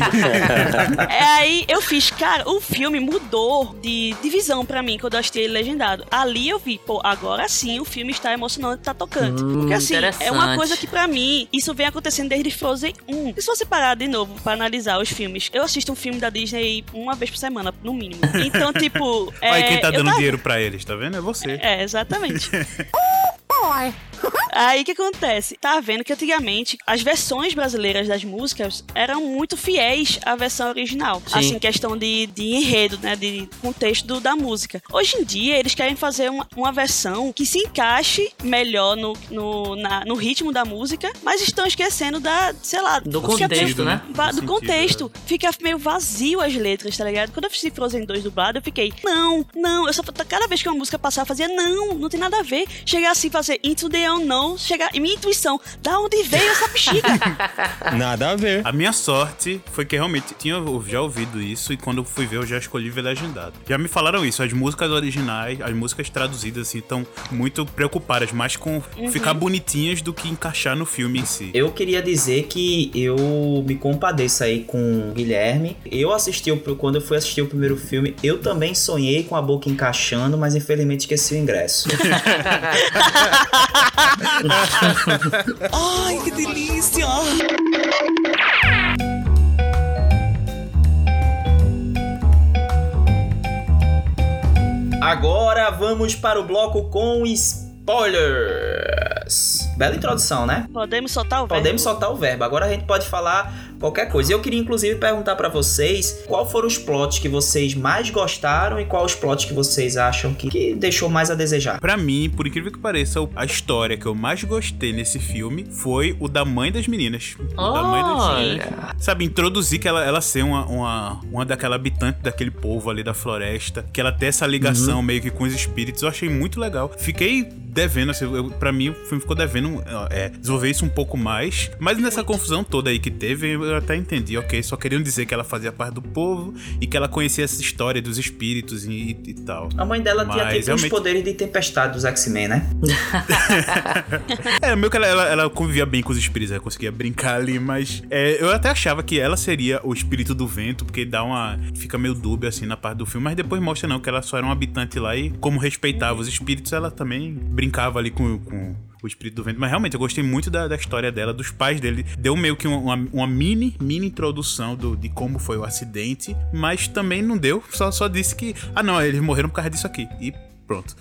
É, aí eu fiz, cara, o filme mudou de, de visão pra mim quando eu assisti ele legendado. Ali eu vi, pô, agora sim o filme está emocionante, tá tocante. Hum, Porque assim, é uma coisa que pra mim, isso vem acontecendo desde Frozen 1. E se você parar de novo pra analisar os filmes, eu assisto um filme da Disney uma vez por semana, no mínimo. Então, tipo. é, Olha quem tá eu dando tava- dinheiro pra eles, tá vendo? É você. É, exatamente. Aí o que acontece? Tá vendo que antigamente as versões brasileiras das músicas eram muito fiéis à versão original. Sim. Assim, questão de, de enredo, né? De contexto do- da música. Hoje em dia, eles querem fazer uma, uma versão que se encaixe melhor no, no, na- no ritmo da música, mas estão esquecendo da, sei lá, Do contexto, meio- né? va- Do do sentido, contexto. Fica meio vazio as letras, tá ligado? Quando eu assisti Frozen 2 dublado, eu fiquei, não, não, eu só cada vez que uma música passava, eu fazia, não, não tem nada a ver. Chegar assim, fazer Into the Unknown, chegar. E minha intuição, da onde veio essa bexiga? Nada a ver. A minha sorte foi que realmente tinha já ouvido isso e quando eu fui ver eu já escolhi ver legendado. Já me falaram isso, as músicas originais, as músicas traduzidas assim estão muito preocupadas mais com ficar bonitinhas do que encaixar no filme em si. Eu queria dizer que eu me compadeço aí com o Guilherme. Eu assisti, o- quando eu fui assistir o primeiro filme, eu também sonhei com a boca encaixando, mas infelizmente esqueci o ingresso. Ai, que delícia! Agora vamos para o bloco com spoilers. Bela introdução, né? Podemos soltar o verbo? Podemos soltar o verbo. Agora a gente pode falar qualquer coisa. Eu queria inclusive perguntar para vocês qual foram os plots que vocês mais gostaram e qual os plots que vocês acham que, que deixou mais a desejar. Para mim, por incrível que pareça, a história que eu mais gostei nesse filme foi o da mãe das meninas. O da mãe das meninas. Sabe, introduzir que ela, ela ser uma, uma, uma daquela habitante daquele povo ali da floresta, que ela tem essa ligação uhum. meio que com os espíritos, eu achei muito legal. Fiquei devendo, assim, eu, pra mim o filme ficou devendo é, desenvolver isso um pouco mais. Mas nessa confusão toda aí que teve, eu até entendi, ok? Só queriam dizer que ela fazia parte do povo e que ela conhecia essa história dos espíritos e, e tal. A mãe dela mas, tinha tipo realmente... os poderes de tempestade dos X-Men, né? é, meio que ela, ela, ela, convivia bem com os espíritos, ela conseguia brincar ali, mas é, eu até achava que ela seria o espírito do vento, porque dá uma. fica meio dúbia assim na parte do filme, mas depois mostra não, que ela só era um habitante lá e, como respeitava os espíritos, ela também brincava ali com, com o espírito do vento. Mas realmente eu gostei muito da, da história dela, dos pais dele. Deu meio que uma, uma mini, mini introdução do, de como foi o acidente, mas também não deu. Só, só disse que, ah não, eles morreram por causa disso aqui. E Pronto.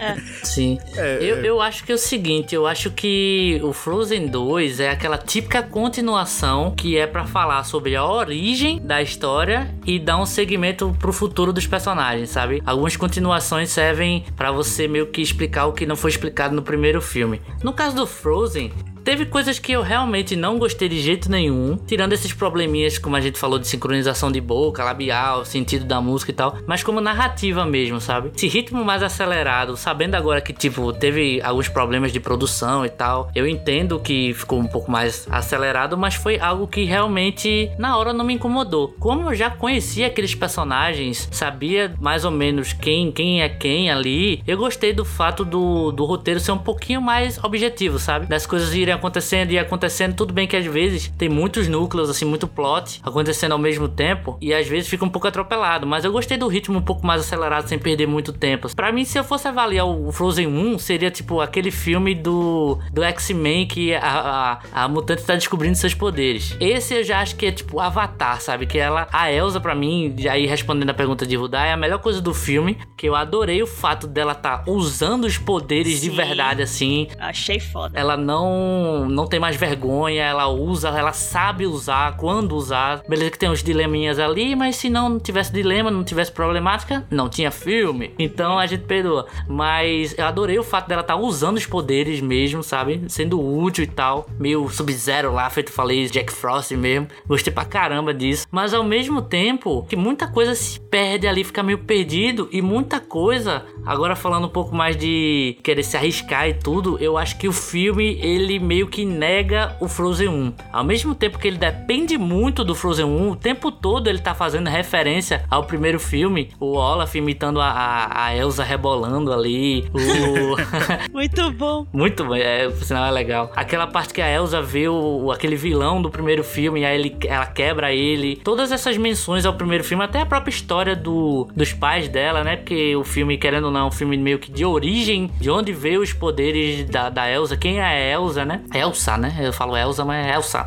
É. Sim. É, eu, é. eu acho que é o seguinte, eu acho que o Frozen 2 é aquela típica continuação que é para falar sobre a origem da história e dar um segmento pro futuro dos personagens, sabe? Algumas continuações servem para você meio que explicar o que não foi explicado no primeiro filme. No caso do Frozen, Teve coisas que eu realmente não gostei de jeito nenhum, tirando esses probleminhas, como a gente falou, de sincronização de boca, labial, sentido da música e tal, mas como narrativa mesmo, sabe? Esse ritmo mais acelerado, sabendo agora que, tipo, teve alguns problemas de produção e tal, eu entendo que ficou um pouco mais acelerado, mas foi algo que realmente na hora não me incomodou. Como eu já conhecia aqueles personagens, sabia mais ou menos quem, quem é quem ali, eu gostei do fato do, do roteiro ser um pouquinho mais objetivo, sabe? Das coisas irem acontecendo e acontecendo. Tudo bem que às vezes tem muitos núcleos, assim, muito plot acontecendo ao mesmo tempo e às vezes fica um pouco atropelado. Mas eu gostei do ritmo um pouco mais acelerado, sem perder muito tempo. Para mim, se eu fosse avaliar o Frozen 1, seria tipo aquele filme do, do X-Men que a, a, a mutante tá descobrindo seus poderes. Esse eu já acho que é tipo Avatar, sabe? Que ela, a Elsa, para mim, aí respondendo a pergunta de Rudá, é a melhor coisa do filme. Que eu adorei o fato dela tá usando os poderes Sim. de verdade, assim. Achei foda. Ela não não, tem mais vergonha, ela usa, ela sabe usar, quando usar. Beleza que tem uns dileminhas ali, mas se não tivesse dilema, não tivesse problemática, não tinha filme. Então a gente perdoa. Mas eu adorei o fato dela estar tá usando os poderes mesmo, sabe? Sendo útil e tal. Meio Sub-Zero lá, feito falei, Jack Frost mesmo. Gostei pra caramba disso. Mas ao mesmo tempo, que muita coisa se perde ali, fica meio perdido. E muita coisa, agora falando um pouco mais de querer se arriscar e tudo, eu acho que o filme, ele meio que nega o Frozen 1. Ao mesmo tempo que ele depende muito do Frozen 1, o tempo todo ele tá fazendo referência ao primeiro filme, o Olaf imitando a, a, a Elsa rebolando ali, o... muito bom. Muito bom, é, por sinal é legal. Aquela parte que a Elsa vê o, aquele vilão do primeiro filme, e aí ele, ela quebra ele. Todas essas menções ao primeiro filme, até a própria história do, dos pais dela, né? Porque o filme, querendo ou não, é um filme meio que de origem, de onde veio os poderes da, da Elsa, quem é a Elsa, né? Elsa, né? Eu falo Elsa, mas é Elsa.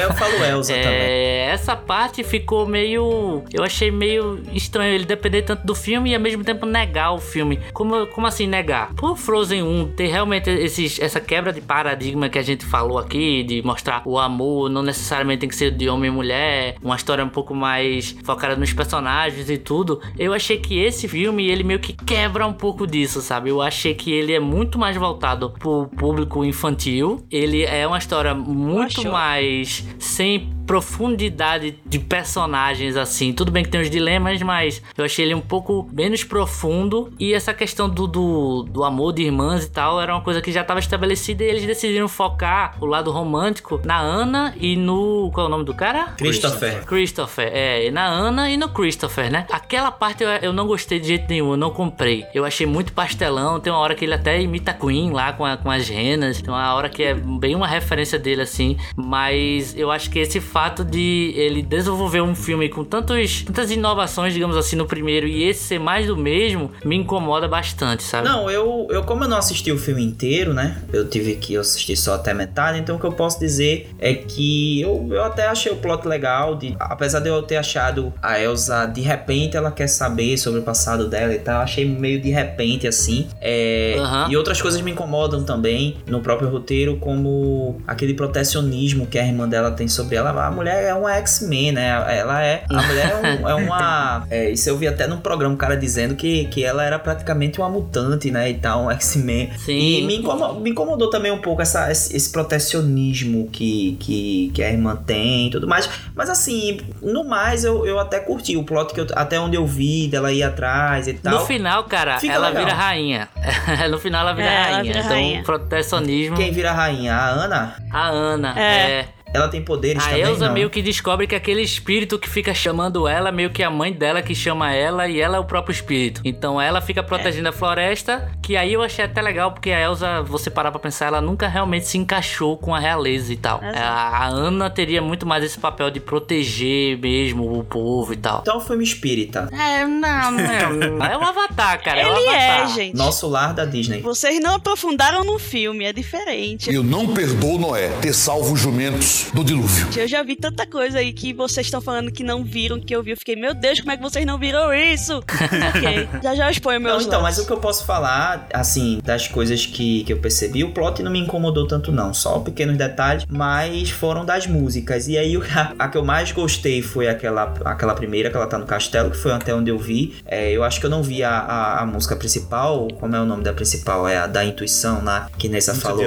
Eu falo Elsa é, também. Essa parte ficou meio. Eu achei meio estranho ele depender tanto do filme e ao mesmo tempo negar o filme. Como, como assim negar? Por Frozen 1 ter realmente esses, essa quebra de paradigma que a gente falou aqui, de mostrar o amor não necessariamente tem que ser de homem e mulher, uma história um pouco mais focada nos personagens e tudo. Eu achei que esse filme ele meio que quebra um pouco disso, sabe? Eu achei que ele é muito mais voltado pro público infantil ele é uma história muito mais sem profundidade de personagens assim. Tudo bem que tem os dilemas, mas eu achei ele um pouco menos profundo. E essa questão do, do, do amor de irmãs e tal era uma coisa que já estava estabelecida e eles decidiram focar o lado romântico na Ana e no. Qual é o nome do cara? Christopher. Christopher, é. Na Ana e no Christopher, né? Aquela parte eu, eu não gostei de jeito nenhum, eu não comprei. Eu achei muito pastelão. Tem uma hora que ele até imita Queen lá com, a, com as renas. Tem uma hora que é bem uma referência dele assim. Mas eu acho que esse fato fato de ele desenvolver um filme com tantos, tantas inovações, digamos assim, no primeiro e esse ser mais do mesmo, me incomoda bastante, sabe? Não, eu, eu como eu não assisti o filme inteiro, né? Eu tive que assistir só até metade, então o que eu posso dizer é que eu, eu até achei o plot legal, de, apesar de eu ter achado a Elsa, de repente ela quer saber sobre o passado dela e tal, achei meio de repente assim. É, uhum. E outras coisas me incomodam também no próprio roteiro, como aquele protecionismo que a irmã dela tem sobre ela a mulher é uma X-Men, né? Ela é. A mulher é, um- é uma. É, isso eu vi até num programa, um cara dizendo que, que ela era praticamente uma mutante, né? E tal, um X-Men. Sim. E me incomodou, me incomodou também um pouco essa, esse, esse protecionismo que, que, que a irmã tem e tudo mais. Mas assim, no mais, eu, eu até curti o plot que eu, até onde eu vi dela ir atrás e tal. No final, cara, Fica ela legal. vira rainha. no final ela vira É, ela rainha. vira então, rainha. protecionismo. Quem vira rainha? A Ana? A Ana. É. é. Ela tem poderes A também, Elsa não? meio que descobre que aquele espírito que fica chamando ela, meio que a mãe dela que chama ela e ela é o próprio espírito. Então ela fica protegendo a floresta, que aí eu achei até legal, porque a Elsa, você parar pra pensar, ela nunca realmente se encaixou com a realeza e tal. Exato. A, a Ana teria muito mais esse papel de proteger mesmo o povo e tal. Então é um filme espírita. É, não, não. É um avatar, cara. é um Ele é, avatar. gente. Nosso lar da Disney. Vocês não aprofundaram no filme, é diferente. Eu não perdoo Noé ter salvo os jumentos do dilúvio. Eu já vi tanta coisa aí que vocês estão falando que não viram, que eu vi. Eu fiquei, meu Deus, como é que vocês não viram isso? ok, já já eu exponho meus Não, então, mas o que eu posso falar, assim, das coisas que, que eu percebi, o plot não me incomodou tanto, não. Só pequenos detalhes, mas foram das músicas. E aí, o- a, a que eu mais gostei foi aquela, aquela primeira, que ela tá no castelo, que foi até onde eu vi. É, eu acho que eu não vi a, a, a música principal. Como é o nome da principal? É a da intuição, né? Que Nessa falou.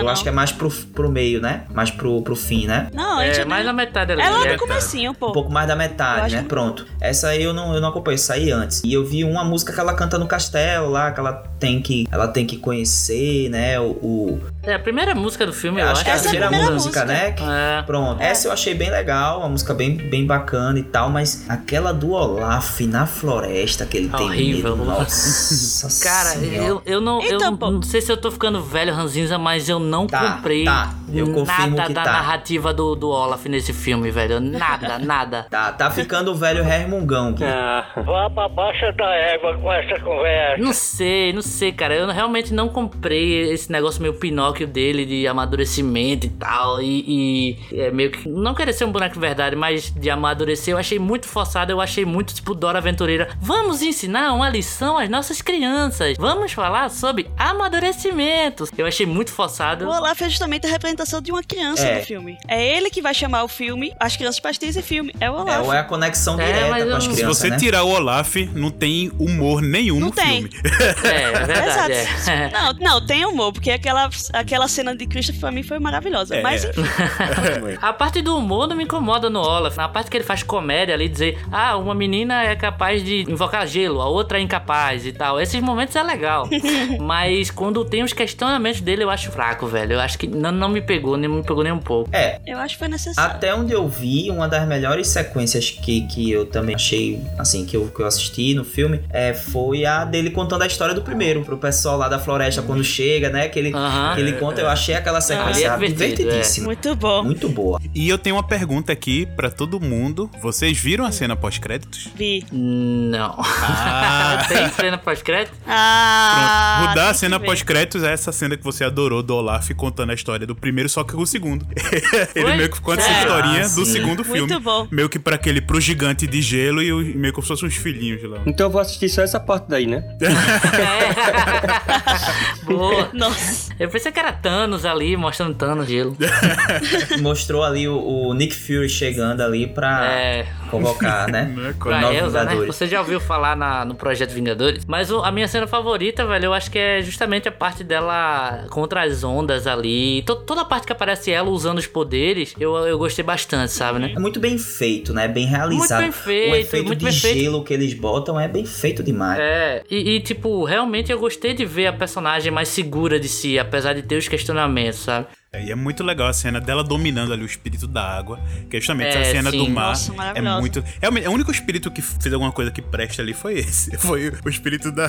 Eu acho que é mais pro, pro meio, né? Mais pro, pro fim, né? Não, Into É, the mais na metade ali. É lá né? no comecinho, pô. Um pouco mais da metade, né? que- Pronto. Essa aí eu não, eu não acompanhei, saí antes. E eu vi uma música que ela canta no castelo lá, que ela tem que, ela tem que conhecer, né? O, o- É a primeira música do filme, eu acho acho. que é a Essa é a primeira primeira música, música. né? Que- É. Pronto. É. Essa eu achei bem legal, uma música bem, bem bacana e tal, mas aquela do Olaf na floresta que ele tem Horrível. medo, nossa Cara, senhora. eu, eu não. eu Então, pô. não sei se eu tô ficando velho, Ranzinza, mas eu não Tá, comprei tá. Eu nada que da tá. narrativa do, do Olaf nesse filme, velho. Nada, nada. Tá, tá ficando o velho aqui. Ah, Vá pra baixa da égua com essa conversa. Não sei, não sei, cara. Eu realmente não comprei esse negócio meio Pinóquio dele de amadurecimento e tal. E, e é meio que. Não querer ser um boneco de verdade, mas de amadurecer. Eu achei muito forçado. Eu achei muito tipo Dora Aventureira. Vamos ensinar uma lição às nossas crianças. Vamos falar sobre amadurecimentos. Eu achei muito forçado. O Olaf é justamente a representação de uma criança É. no filme. É ele que vai chamar o filme, as crianças assistir esse filme. É o É, Olaf. ou é a conexão É, direta mas com eu as não- Se crianças, você né? tirar o Olaf, não tem humor nenhum Não no tem. filme. É, é verdade. Exato. é. Não, não, tem humor, porque aquela, aquela cena de Christopher pra mim foi maravilhosa. É. Mas enfim, A parte do humor não me incomoda no Olaf. Na parte que ele faz comédia ali, dizer, ah, uma menina é capaz de invocar gelo, a outra é incapaz e tal. Esses momentos é legal. Mas quando tem os questionamentos dele, eu acho fraco, velho. Eu acho que não, não me pegou, nem me pegou nem um pouco. É, eu acho que foi necessário. Até onde eu vi, uma das melhores sequências que, que eu também achei, assim, que eu, que eu assisti no filme, é, foi a dele contando a história do primeiro, pro pessoal lá da floresta quando chega, né? Que ele, Aham. que ele conta, eu achei aquela sequência Ali é divertidíssima. Muito bom. Muito boa. E eu tenho uma pergunta aqui pra todo mundo. Vocês viram a cena pós-créditos? Vi. Não. Ah. Tem cena pós-crédito? Ah. Pronto. Mudar a que cena pós-créditos é essa cena que você adorou do Olaf contando a história do primeiro, só que com o segundo. Ele Foi? meio que conta essa Sério? historinha Ah, do sim. segundo filme. Muito bom. Meio que pra aquele pro gigante de gelo e meio como se fossem uns filhinhos lá. então eu vou assistir só essa parte daí, né? É. Boa. Nossa. Eu pensei que era Thanos ali, mostrando Thanos gelo. Mostrou ali o, o Nick Fury chegando ali pra É. convocar, né? É Os Pra Elsa, né? Vingadores. Você já ouviu falar na- no Projeto Vingadores? Mas o- a minha cena favorita, velho, eu acho que é justamente a parte dela contra as ondas ali. To- toda a parte que aparece ela usando os poderes, eu, eu gostei bastante, sabe, né? É muito bem feito, né? Bem realizado. bem feito, o efeito muito de bem feito. gelo que eles botam é bem feito demais. É, e, e, tipo, realmente eu gostei de ver a personagem mais segura de si, apesar de ter os questionamentos, sabe? É, e é muito legal a cena dela dominando ali o espírito da água. Que é justamente É, a cena sim. do mar. Nossa, é muito. Realmente, o único espírito que fez alguma coisa que presta ali foi esse. Foi o espírito da,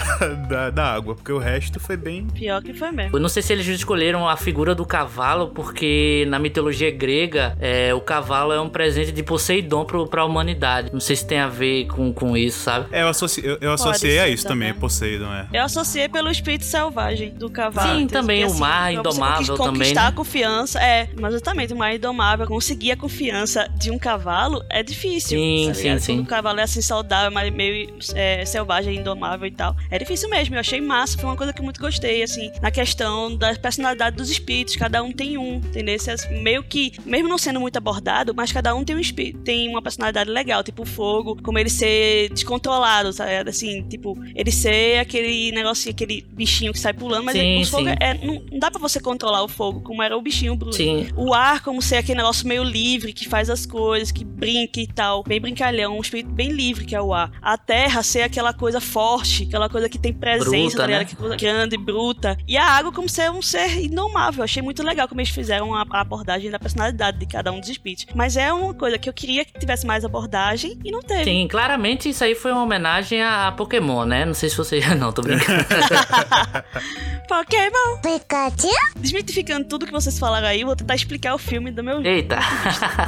da, da água. Porque o resto foi bem. Pior que foi mesmo. Eu não sei se eles escolheram a figura do cavalo, porque na mitologia grega, é, o cavalo é um presente de Poseidon pro, pra humanidade. Não sei se tem a ver com, com isso, sabe? É, eu, associ... eu, eu associei a isso também. também, Poseidon, é. Eu associei pelo espírito selvagem do cavalo. Sim, também Que, o mar indomável conquistar também, né? com o confiança. É, mas exatamente, o mar indomável, conseguir a confiança de um cavalo é difícil. Sim, tá sim, ligado? sim. Quando o cavalo é assim saudável, mas meio é, selvagem, indomável e tal. É difícil mesmo, eu achei massa, foi uma coisa que eu muito gostei, assim, na questão da personalidade dos espíritos, cada um tem um, entendeu? É meio que, mesmo não sendo muito abordado, mas cada um tem um espírito, tem uma personalidade legal, tipo o fogo, como ele ser descontrolado, tá ligado? Assim, tipo, ele ser aquele negocinho, aquele bichinho que sai pulando, mas Sim, o fogo sim. é, não, não dá pra você controlar o fogo, como era o bichinho Bruno. Sim. O ar, como ser aquele negócio meio livre, que faz as coisas, que brinca e tal. Bem brincalhão, um espírito bem livre que é o ar. A terra ser aquela coisa forte, aquela coisa que tem presença, Bruta, tá ligado? né? Que coisa grande, bruta. E a água como ser um ser indomável. Achei muito legal como eles fizeram a, a abordagem da personalidade de cada um dos espíritos. Mas é uma coisa que eu queria que tivesse mais abordagem e não teve. Sim, claramente isso aí foi uma homenagem a, Pokémon, né? Não sei se você. Não, tô brincando. Pokémon! Pikachu! Desmitificando tudo que vocês falaram aí, vou tentar explicar o filme do meu Eita!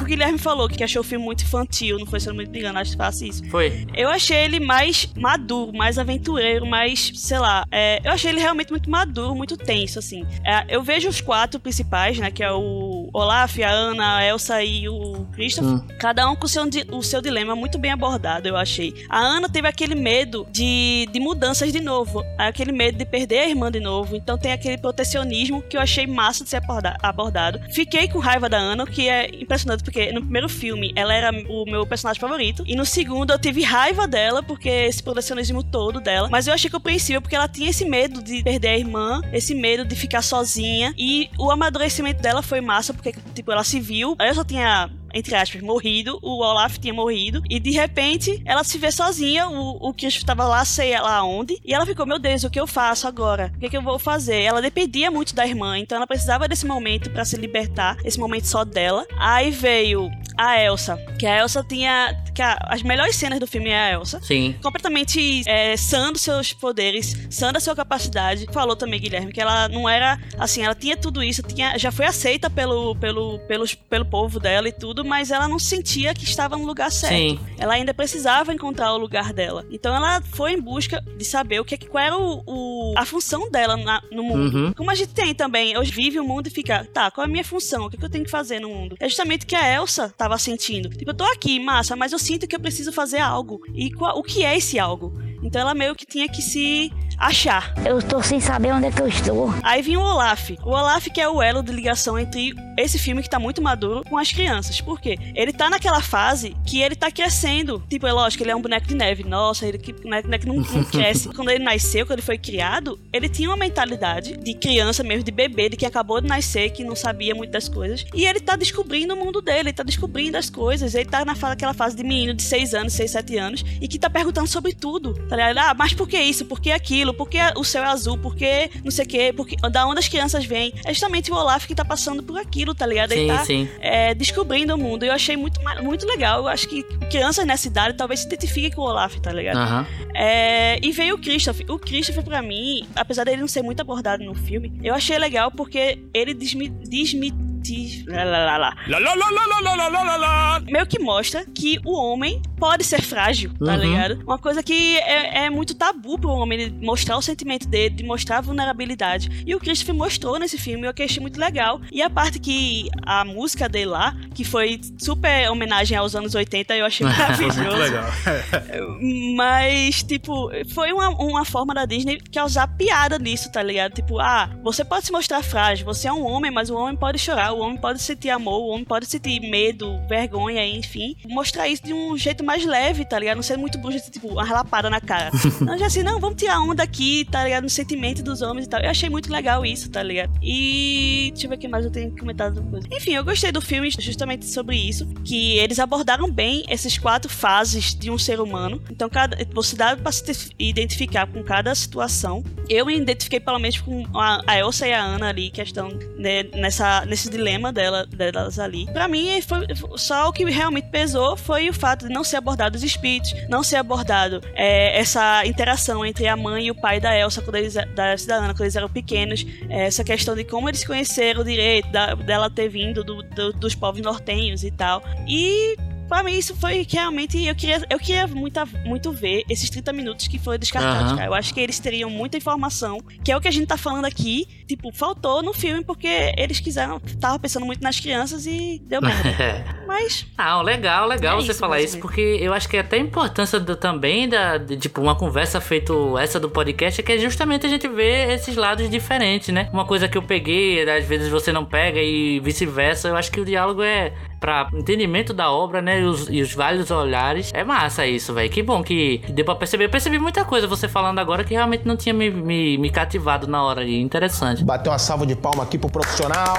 O Guilherme falou que achou o filme muito infantil, não foi se eu não me engano, acho que faço isso. Foi. Eu achei ele mais maduro, mais aventureiro, mais, sei lá, é, eu achei ele realmente muito maduro, muito tenso, assim. É, eu vejo os quatro principais, né, que é o Olaf, a Ana, a Elsa e o Christopher, Hum. cada um com o seu, o seu dilema muito bem abordado, eu achei. A Ana teve aquele medo de, de mudanças de novo, aquele medo de perder a irmã de novo, então tem aquele protecionismo que eu achei massa de ser aborda- abordado. Fiquei com raiva da Ana, o que é impressionante, porque no primeiro filme ela era o meu personagem favorito, e no segundo eu tive raiva dela, porque esse protecionismo todo dela, mas eu achei compreensível porque ela tinha esse medo de perder a irmã, esse medo de ficar sozinha, e o amadurecimento dela foi massa, porque, tipo, ela se viu, eu só tinha entre aspas, morrido, o Olaf tinha morrido, e de repente ela se vê sozinha, o, o Christopher tava lá, sei lá onde, e ela ficou, meu Deus, o que eu faço agora? O que, que eu vou fazer? Ela dependia muito da irmã, então ela precisava desse momento pra se libertar, esse momento só dela. Aí veio a Elsa, que a Elsa tinha. Que a- as melhores cenas do filme é a Elsa. Sim. Completamente é, sã dos seus poderes, sã da sua capacidade. Falou também, Guilherme, que ela não era assim, ela tinha tudo isso, tinha, já foi aceita pelo, pelo, pelos, pelo povo dela e tudo, mas ela não sentia que estava no lugar certo. Sim. Ela ainda precisava encontrar o lugar dela. Então ela foi em busca de saber o que, é que- qual era o, o- a função dela na- no mundo. Uhum. Como a gente tem também, hoje vive o mundo e fica, tá, qual é a minha função? O que, que eu tenho que fazer no mundo? É justamente o que a Elsa tava sentindo. Tipo, eu tô aqui, massa, mas eu sinto que eu preciso fazer algo. E qual- o que é esse algo? Então ela meio que tinha que se achar. Eu estou sem saber onde é que eu estou. Aí vinha o Olaf. O Olaf que é o elo de ligação entre esse filme que tá muito maduro com as crianças. Por quê? Ele tá naquela fase que ele tá crescendo. Tipo, é lógico, ele é um boneco de neve. Nossa, ele que boneco boneco não, não cresce. quando ele nasceu, quando ele foi criado, ele tinha uma mentalidade de criança mesmo, de bebê, de quem acabou de nascer, que não sabia muito das coisas. E ele tá descobrindo o mundo dele, ele tá descobrindo as coisas. Ele tá naquela fase de menino de 6 anos, 6, 7 anos, e que tá perguntando sobre tudo. Tá ligado? Ah, mas por que isso? Por que aquilo? Por que o céu é azul? Por que não sei o quê? Por que, da onde as crianças vêm? É justamente o Olaf que tá passando por aquilo, tá ligado? Ele Sim, tá sim. é, descobrindo o mundo. Eu achei muito, muito legal. Eu acho que crianças nessa idade talvez se identifiquem com o Olaf, tá ligado? Aham. É, e veio o Christopher. O Christopher, pra mim, apesar dele não ser muito abordado no filme, eu achei legal porque ele desmi, desmiti- Lá, lá, lá, lá. Meio que mostra que o homem pode ser frágil, tá uhum. ligado? Uma coisa que é, é, muito tabu pro homem mostrar o sentimento dele, de mostrar a vulnerabilidade. E o Christopher mostrou nesse filme, eu achei muito legal. E a parte que a música dele lá, que foi super homenagem aos anos 80, eu achei maravilhoso. muito legal. Mas, tipo, foi uma, uma forma da Disney causar piada nisso, tá ligado? Tipo, ah, você pode se mostrar frágil, você é um homem, mas o homem pode chorar o homem pode sentir amor, o homem pode sentir medo, vergonha, enfim. Mostrar isso de um jeito mais leve, tá ligado? Não ser muito bruxo, tipo, uma relapada na cara. não, já assim, não, vamos tirar onda aqui, tá ligado? No sentimento dos homens e tal. Eu achei muito legal isso, tá ligado? E. Deixa eu ver o que mais eu tenho comentado depois. Enfim, eu gostei do filme justamente sobre isso. Que eles abordaram bem essas quatro fases de um ser humano. Então, cada, você dá pra se identificar com cada situação. Eu me identifiquei pelo menos com a, a Elsa e a Ana ali, que estão né, nessa, nesse dilema dela, delas ali. Pra mim, foi, só o que realmente pesou foi o fato de não ser abordado os espíritos, não ser abordado é, essa interação entre a mãe e o pai da Elsa, quando eles, da Elsa da Ana, quando eles eram pequenos, é, essa questão de como eles se conheceram direito, da- dela ter vindo do- do- dos povos nortenhos e tal. E pra mim isso foi que realmente eu queria, eu queria muito, muito ver esses 30 minutos que foram descartados, Aham. cara. Eu acho que eles teriam muita informação, que é o que a gente tá falando aqui, tipo, faltou no filme porque eles quiseram, tava pensando muito nas crianças e deu merda. Mas Ah, legal, legal É você isso, falar isso, porque eu acho que até a importância do- também da, de, tipo, uma conversa feito essa do podcast é que é justamente a gente vê esses lados diferentes, né? Uma coisa que eu peguei, às vezes você não pega e vice-versa. Eu acho que o diálogo é pra entendimento da obra, né? E os, e os vários olhares. É massa isso, velho. Que bom que deu pra perceber. Eu percebi muita coisa você falando agora que realmente não tinha me, me, me cativado na hora ali. Interessante. Bateu uma salva de palma aqui pro profissional.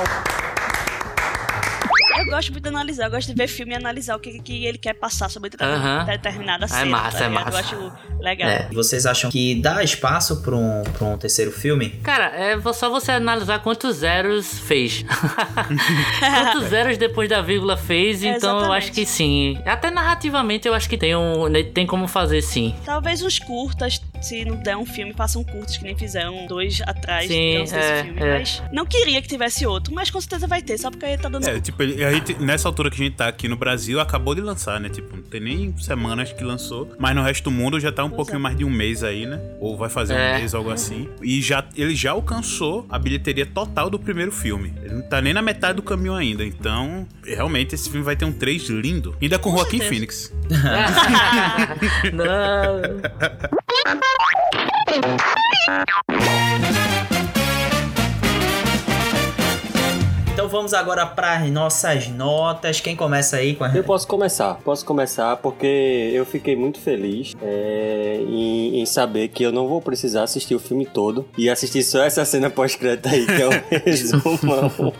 Eu gosto muito de analisar, eu gosto de ver filme e analisar o que, que ele quer passar sobre determinada É cena. massa, tá é massa. Eu acho legal. É, vocês acham que dá espaço pra um, pra um terceiro filme? Cara, é só você analisar quantos zeros fez. quantos zeros depois da vírgula fez, É, então eu exatamente. acho que sim. Até narrativamente eu acho que tem, um, tem como fazer sim. Talvez uns curtas, se não der um filme, façam curtos que nem fizeram dois atrás Sim, desse é, filme. é. Mas não queria que tivesse outro, mas com certeza vai ter, só porque ele tá dando. É, tipo, gente- nessa altura que a gente tá aqui no Brasil, acabou de lançar, né? Tipo, não tem nem semanas que lançou. Mas no resto do mundo já tá um pouquinho mais de um mês aí, né? Ou vai fazer É. um mês, algo assim. E já, ele já alcançou a bilheteria total do primeiro filme. Ele não tá nem na metade do caminho ainda. Então, realmente, esse filme vai ter um 3 lindo. Ainda com, Joaquim certeza. Phoenix. não. Thank you. Então vamos agora para as nossas notas. Quem começa aí com a Eu posso começar, posso começar porque eu fiquei muito feliz é, em, em saber que eu não vou precisar assistir o filme todo e assistir só essa cena pós-crédito aí, que é o resumão.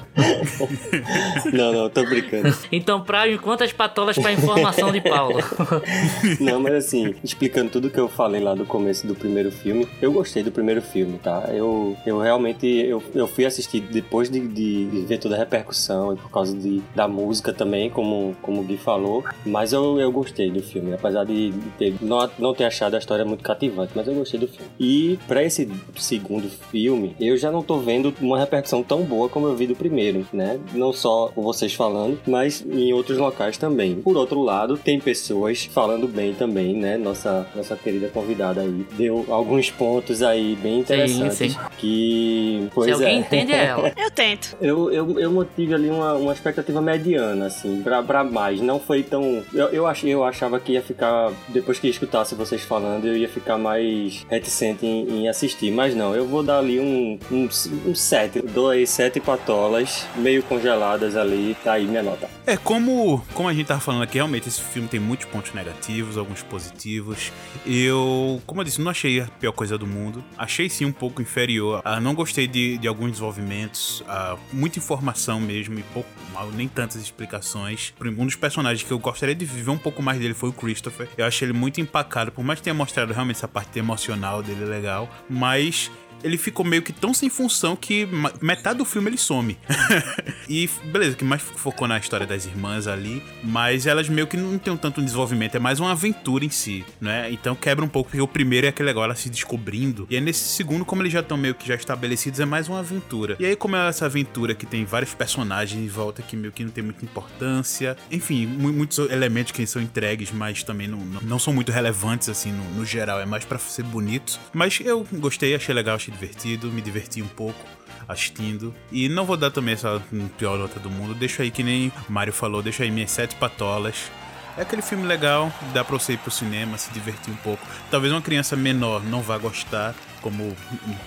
não, não, tô brincando. Então, pra quantas patolas pra informação de Paulo? Não, mas assim, explicando tudo que eu falei lá do começo do primeiro filme, eu gostei do primeiro filme, tá? Eu, eu realmente, eu, eu fui assistir depois de, de, de ver toda a repercussão e por causa de, da música também, como, como o Gui falou, mas eu, eu gostei do filme, apesar de ter, não, não ter achado a história muito cativante, mas eu gostei do filme. E pra esse segundo filme, eu já não tô vendo uma repercussão tão boa como eu vi do primeiro, né? Não só com vocês falando, mas em outros locais também. Por outro lado, tem pessoas falando bem também, né? Nossa, nossa querida convidada aí deu alguns pontos aí bem interessantes. sim. Que. Pois Se alguém é. entende, é ela. Eu tento. Eu, eu, eu mantive ali uma, uma expectativa mediana, assim, pra, pra mais. Não foi tão. Eu, eu, achei, eu achava que ia ficar. Depois que escutasse vocês falando, eu ia ficar mais reticente em, em assistir. Mas não, eu vou dar ali um, um, um sete. Dou aí sete patolas, meio congeladas ali. Tá aí minha nota. É, como, como a gente tava falando aqui, realmente esse filme tem muitos pontos negativos, alguns positivos. Eu, como eu disse, não achei a pior coisa do mundo. Achei sim um pouco inferior. Ah, não gostei de, de alguns desenvolvimentos, ah, muita informação mesmo e pouco, nem tantas explicações. Um dos personagens que eu gostaria de viver um pouco mais dele foi o Christopher. Eu achei ele muito empacado, por mais que tenha mostrado realmente essa parte emocional dele legal, mas ele ficou meio que tão sem função que metade do filme ele some. e beleza, que mais focou na história das irmãs ali, mas elas meio que não tem tanto um desenvolvimento, é mais uma aventura em si, né? Então quebra um pouco, porque o primeiro é aquele negócio ela se descobrindo, e aí nesse segundo, como eles já estão meio que já estabelecidos, é mais uma aventura. E aí, como é essa aventura que tem vários personagens em volta que meio que não tem muita importância, enfim, mu- muitos elementos que são entregues, mas também não, não, são muito relevantes assim no, no geral, é mais pra ser bonito. Mas eu gostei, achei legal, achei divertido, me diverti um pouco assistindo. E não vou dar também essa pior nota do mundo. Deixa aí que nem Mário falou, deixa aí minhas sete patolas. É aquele filme legal, dá pra você ir pro cinema, se divertir um pouco. Talvez uma criança menor não vá gostar, como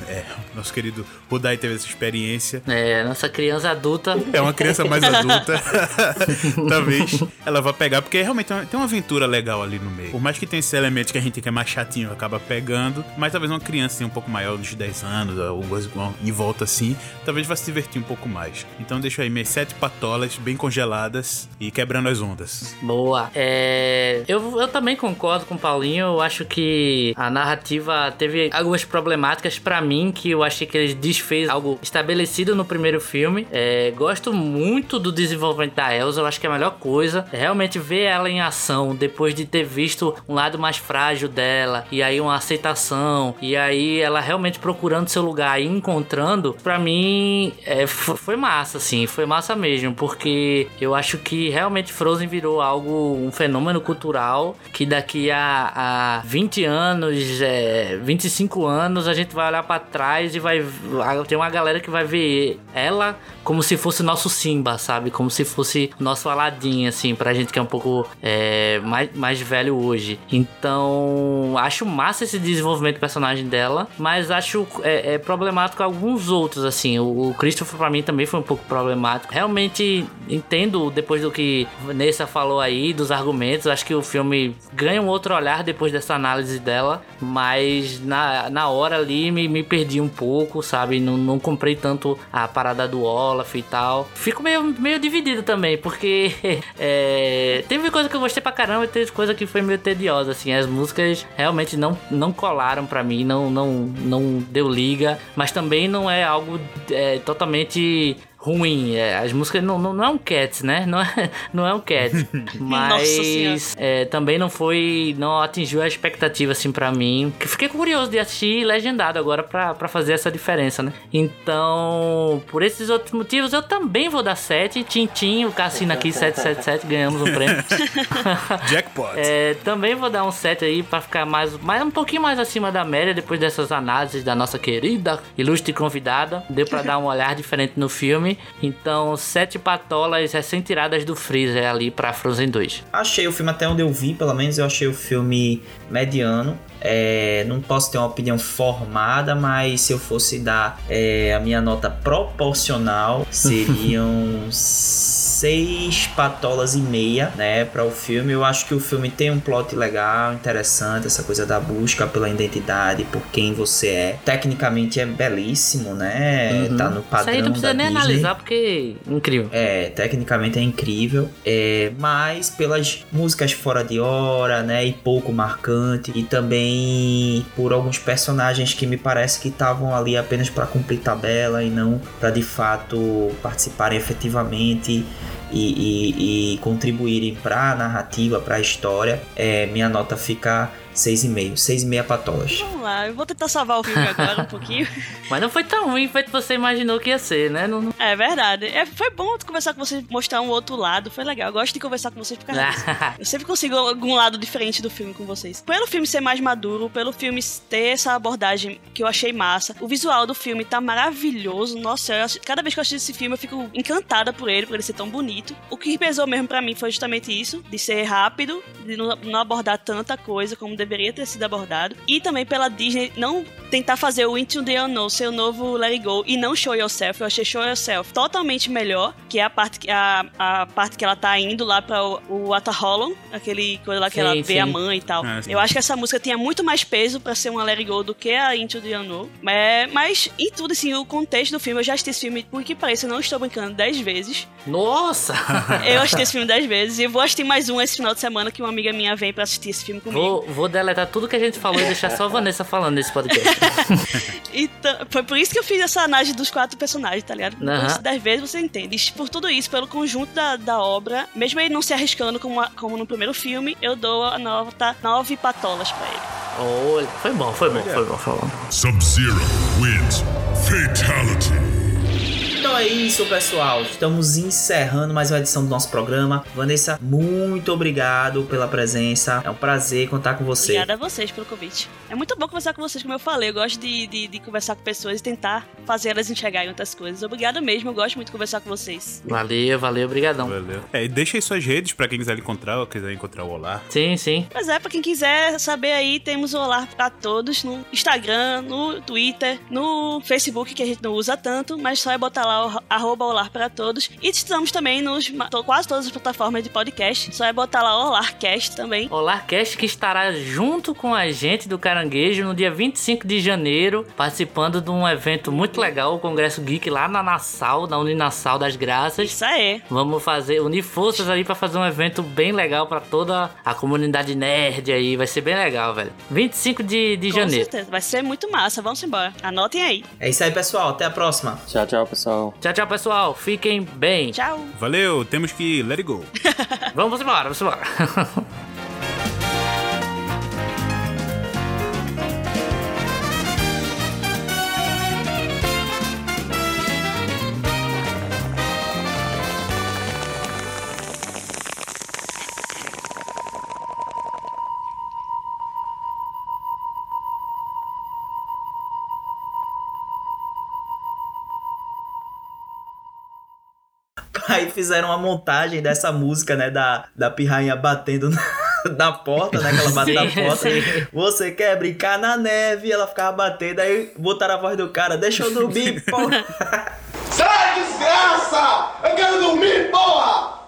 é, nosso querido Budai teve essa experiência. É, nossa criança adulta. É uma criança mais adulta. Talvez ela vá pegar, porque realmente tem uma- aventura legal ali no meio. Por mais que tenha esse elemento que a gente que é mais chatinho acaba pegando, mas talvez uma criança assim, um pouco maior, uns 10 anos, ou em volta assim, talvez vá se divertir um pouco mais. Então deixa aí minhas sete patolas bem congeladas e quebrando as ondas. Boa. É, eu, eu também concordo com o Paulinho. Eu acho que a narrativa teve algumas problemáticas pra mim que eu achei que eles desfez algo estabelecido no primeiro filme. É, gosto muito do desenvolvimento da Elsa, eu acho que é a melhor coisa. Realmente ver ela em ação depois de ter visto um lado mais frágil dela e aí uma aceitação e aí ela realmente procurando seu lugar e encontrando, pra mim é, foi massa, assim, foi massa mesmo, porque eu acho que realmente Frozen virou algo, um fenômeno cultural que daqui a, a 20 anos, é, 25 anos, a gente vai olhar para trás e vai tem uma galera que vai ver ela como se fosse nosso Simba, sabe? Como se fosse nosso Aladdin, assim, pra gente que é um pouco é, mais, mais velho hoje. Então, acho massa esse desenvolvimento do personagem dela, mas acho é, é problemático alguns outros, assim. O, o Christopher, pra mim, também foi um pouco problemático. Realmente entendo, depois do que Nessa falou aí, dos argumentos, acho que o filme ganha um outro olhar depois dessa análise dela, mas na, na hora ali me, me perdi um pouco, sabe? Não, não comprei tanto a parada do Olaf e tal. Fico meio, meio dividido também, porque é, teve coisa que eu gostei pra caramba e teve coisa que foi meio tediosa, assim. As músicas realmente não, não colaram pra mim, não, não, não deu liga, mas também não é algo é, totalmente ruim. É, as músicas não, não, não, é um Cats, né? Não é, não é um Cats. mas é, também não foi. Não atingiu a expectativa, assim, para mim. Fiquei curioso de assistir legendado agora para fazer essa diferença, né? Então, por esses outros motivos, eu também vou dar 7. Tintim, o Cassino aqui 777, ganhamos um prêmio. Jackpot. É, também vou dar um 7 aí para ficar mais, mais um pouquinho mais acima da média depois dessas análises da nossa querida ilustre convidada. Deu para dar um olhar diferente no filme. Então, sete patolas recém-tiradas do freezer ali pra Frozen 2. Achei o filme até onde eu vi, pelo menos eu achei o filme mediano. É, não posso ter uma opinião formada, mas se eu fosse dar é, a minha nota proporcional, seriam seis patolas e meia, né, para o filme. Eu acho que o filme tem um plot legal, interessante, essa coisa da busca pela identidade, por quem você é. Tecnicamente é belíssimo, né? Uhum. Tá no padrão Isso aí não precisa nem Disney. analisar porque é incrível. É, tecnicamente é incrível, é, mas pelas músicas fora de hora, né, e pouco marcante e também por alguns personagens que me parece que estavam ali apenas para cumprir tabela e não para de fato participarem efetivamente e, e, e contribuírem para a narrativa, para a história, é, minha nota fica 6,5. 6,5 patolas. Vamos lá, eu vou tentar salvar o filme agora um pouquinho. Mas não foi tão ruim feito você imaginou que ia ser, né? Não, não... É verdade. É, foi bom conversar com vocês, mostrar um outro lado. Foi legal. Eu gosto de conversar com vocês porque eu sempre consigo algum lado diferente do filme com vocês. Pelo filme ser mais maduro, pelo filme ter essa abordagem que eu achei massa, o visual do filme tá maravilhoso. Nossa, eu, cada vez que eu assisto esse filme eu fico encantada por ele, por ele ser tão bonito. O que pesou mesmo para mim foi justamente isso, de ser rápido, de não, não abordar tanta coisa como deveria ter sido abordado. E também pela Disney não tentar fazer o Into the Unknown ser o novo Let It Go e não Show Yourself. Eu achei Show Yourself totalmente melhor, que é a parte, a, a parte que ela tá indo lá pra o, o Ataholon, aquele coisa lá que sim, ela vê sim. a mãe e tal. É, eu acho que essa música tinha muito mais peso para ser uma Let It Go do que a Into the Unknown. É, mas, em tudo, assim, o contexto do filme, eu já assisti esse filme, por que parece, eu não estou brincando, 10 vezes. Nossa! eu assisti esse filme 10 vezes e vou assistir mais um esse final de semana que uma amiga minha vem para assistir esse filme comigo. Vou, vou deletar tudo que a gente falou e deixar só a Vanessa falando nesse podcast. então, foi por isso que eu fiz essa análise dos quatro personagens, tá ligado? Uhum. Então, dez vezes você entende. E por tudo isso, pelo conjunto da, da obra, mesmo ele não se arriscando como, a, como no primeiro filme, eu dou a nota nove patolas pra ele. Olha, foi bom, foi bom, foi bom, foi bom. Sub-Zero wins Fatality. É isso, pessoal. Estamos encerrando mais uma edição do nosso programa. Vanessa, muito obrigado pela presença. É um prazer contar com você. Obrigada a vocês pelo convite. É muito bom conversar com vocês, como eu falei. Eu gosto de, de, de conversar com pessoas e tentar fazer elas enxergarem outras coisas. Obrigada mesmo. Eu gosto muito de conversar com vocês. Valeu, valeu, obrigadão. Valeu. É, e deixa aí suas redes pra quem quiser encontrar ou quiser encontrar o Olá. Sim, sim. Mas é, pra quem quiser saber aí, temos o Olá pra todos no Instagram, no Twitter, no Facebook, que a gente não usa tanto, mas só é botar lá social, arroba Olar para Todos. E estamos também nos quase todas as plataformas de podcast. Só é botar lá Olarcast também. Olarcast que estará junto com a gente do Caranguejo no dia 25 de janeiro, participando de um evento muito legal, o Congresso Geek lá na Nassau, na Uninassau das Graças. Isso aí. Vamos fazer, unir forças aí para fazer um evento bem legal para toda a comunidade nerd aí. Vai ser bem legal, velho. 25 de, de com janeiro. certeza, vai ser muito massa. Vamos embora. Anotem aí. É isso aí, pessoal. Até a próxima. Tchau, tchau, pessoal. Tchau, tchau, pessoal. Fiquem bem. Tchau. Valeu, temos que let it go. vamos embora, vamos embora. Aí fizeram uma montagem dessa música, né? Da, da pirrainha batendo na, na porta, né? Que ela bate na porta. sim. Você quer brincar na neve? Ela ficava batendo. Aí botaram a voz do cara. Deixa eu dormir, porra. Sai, desgraça! Eu quero dormir, porra!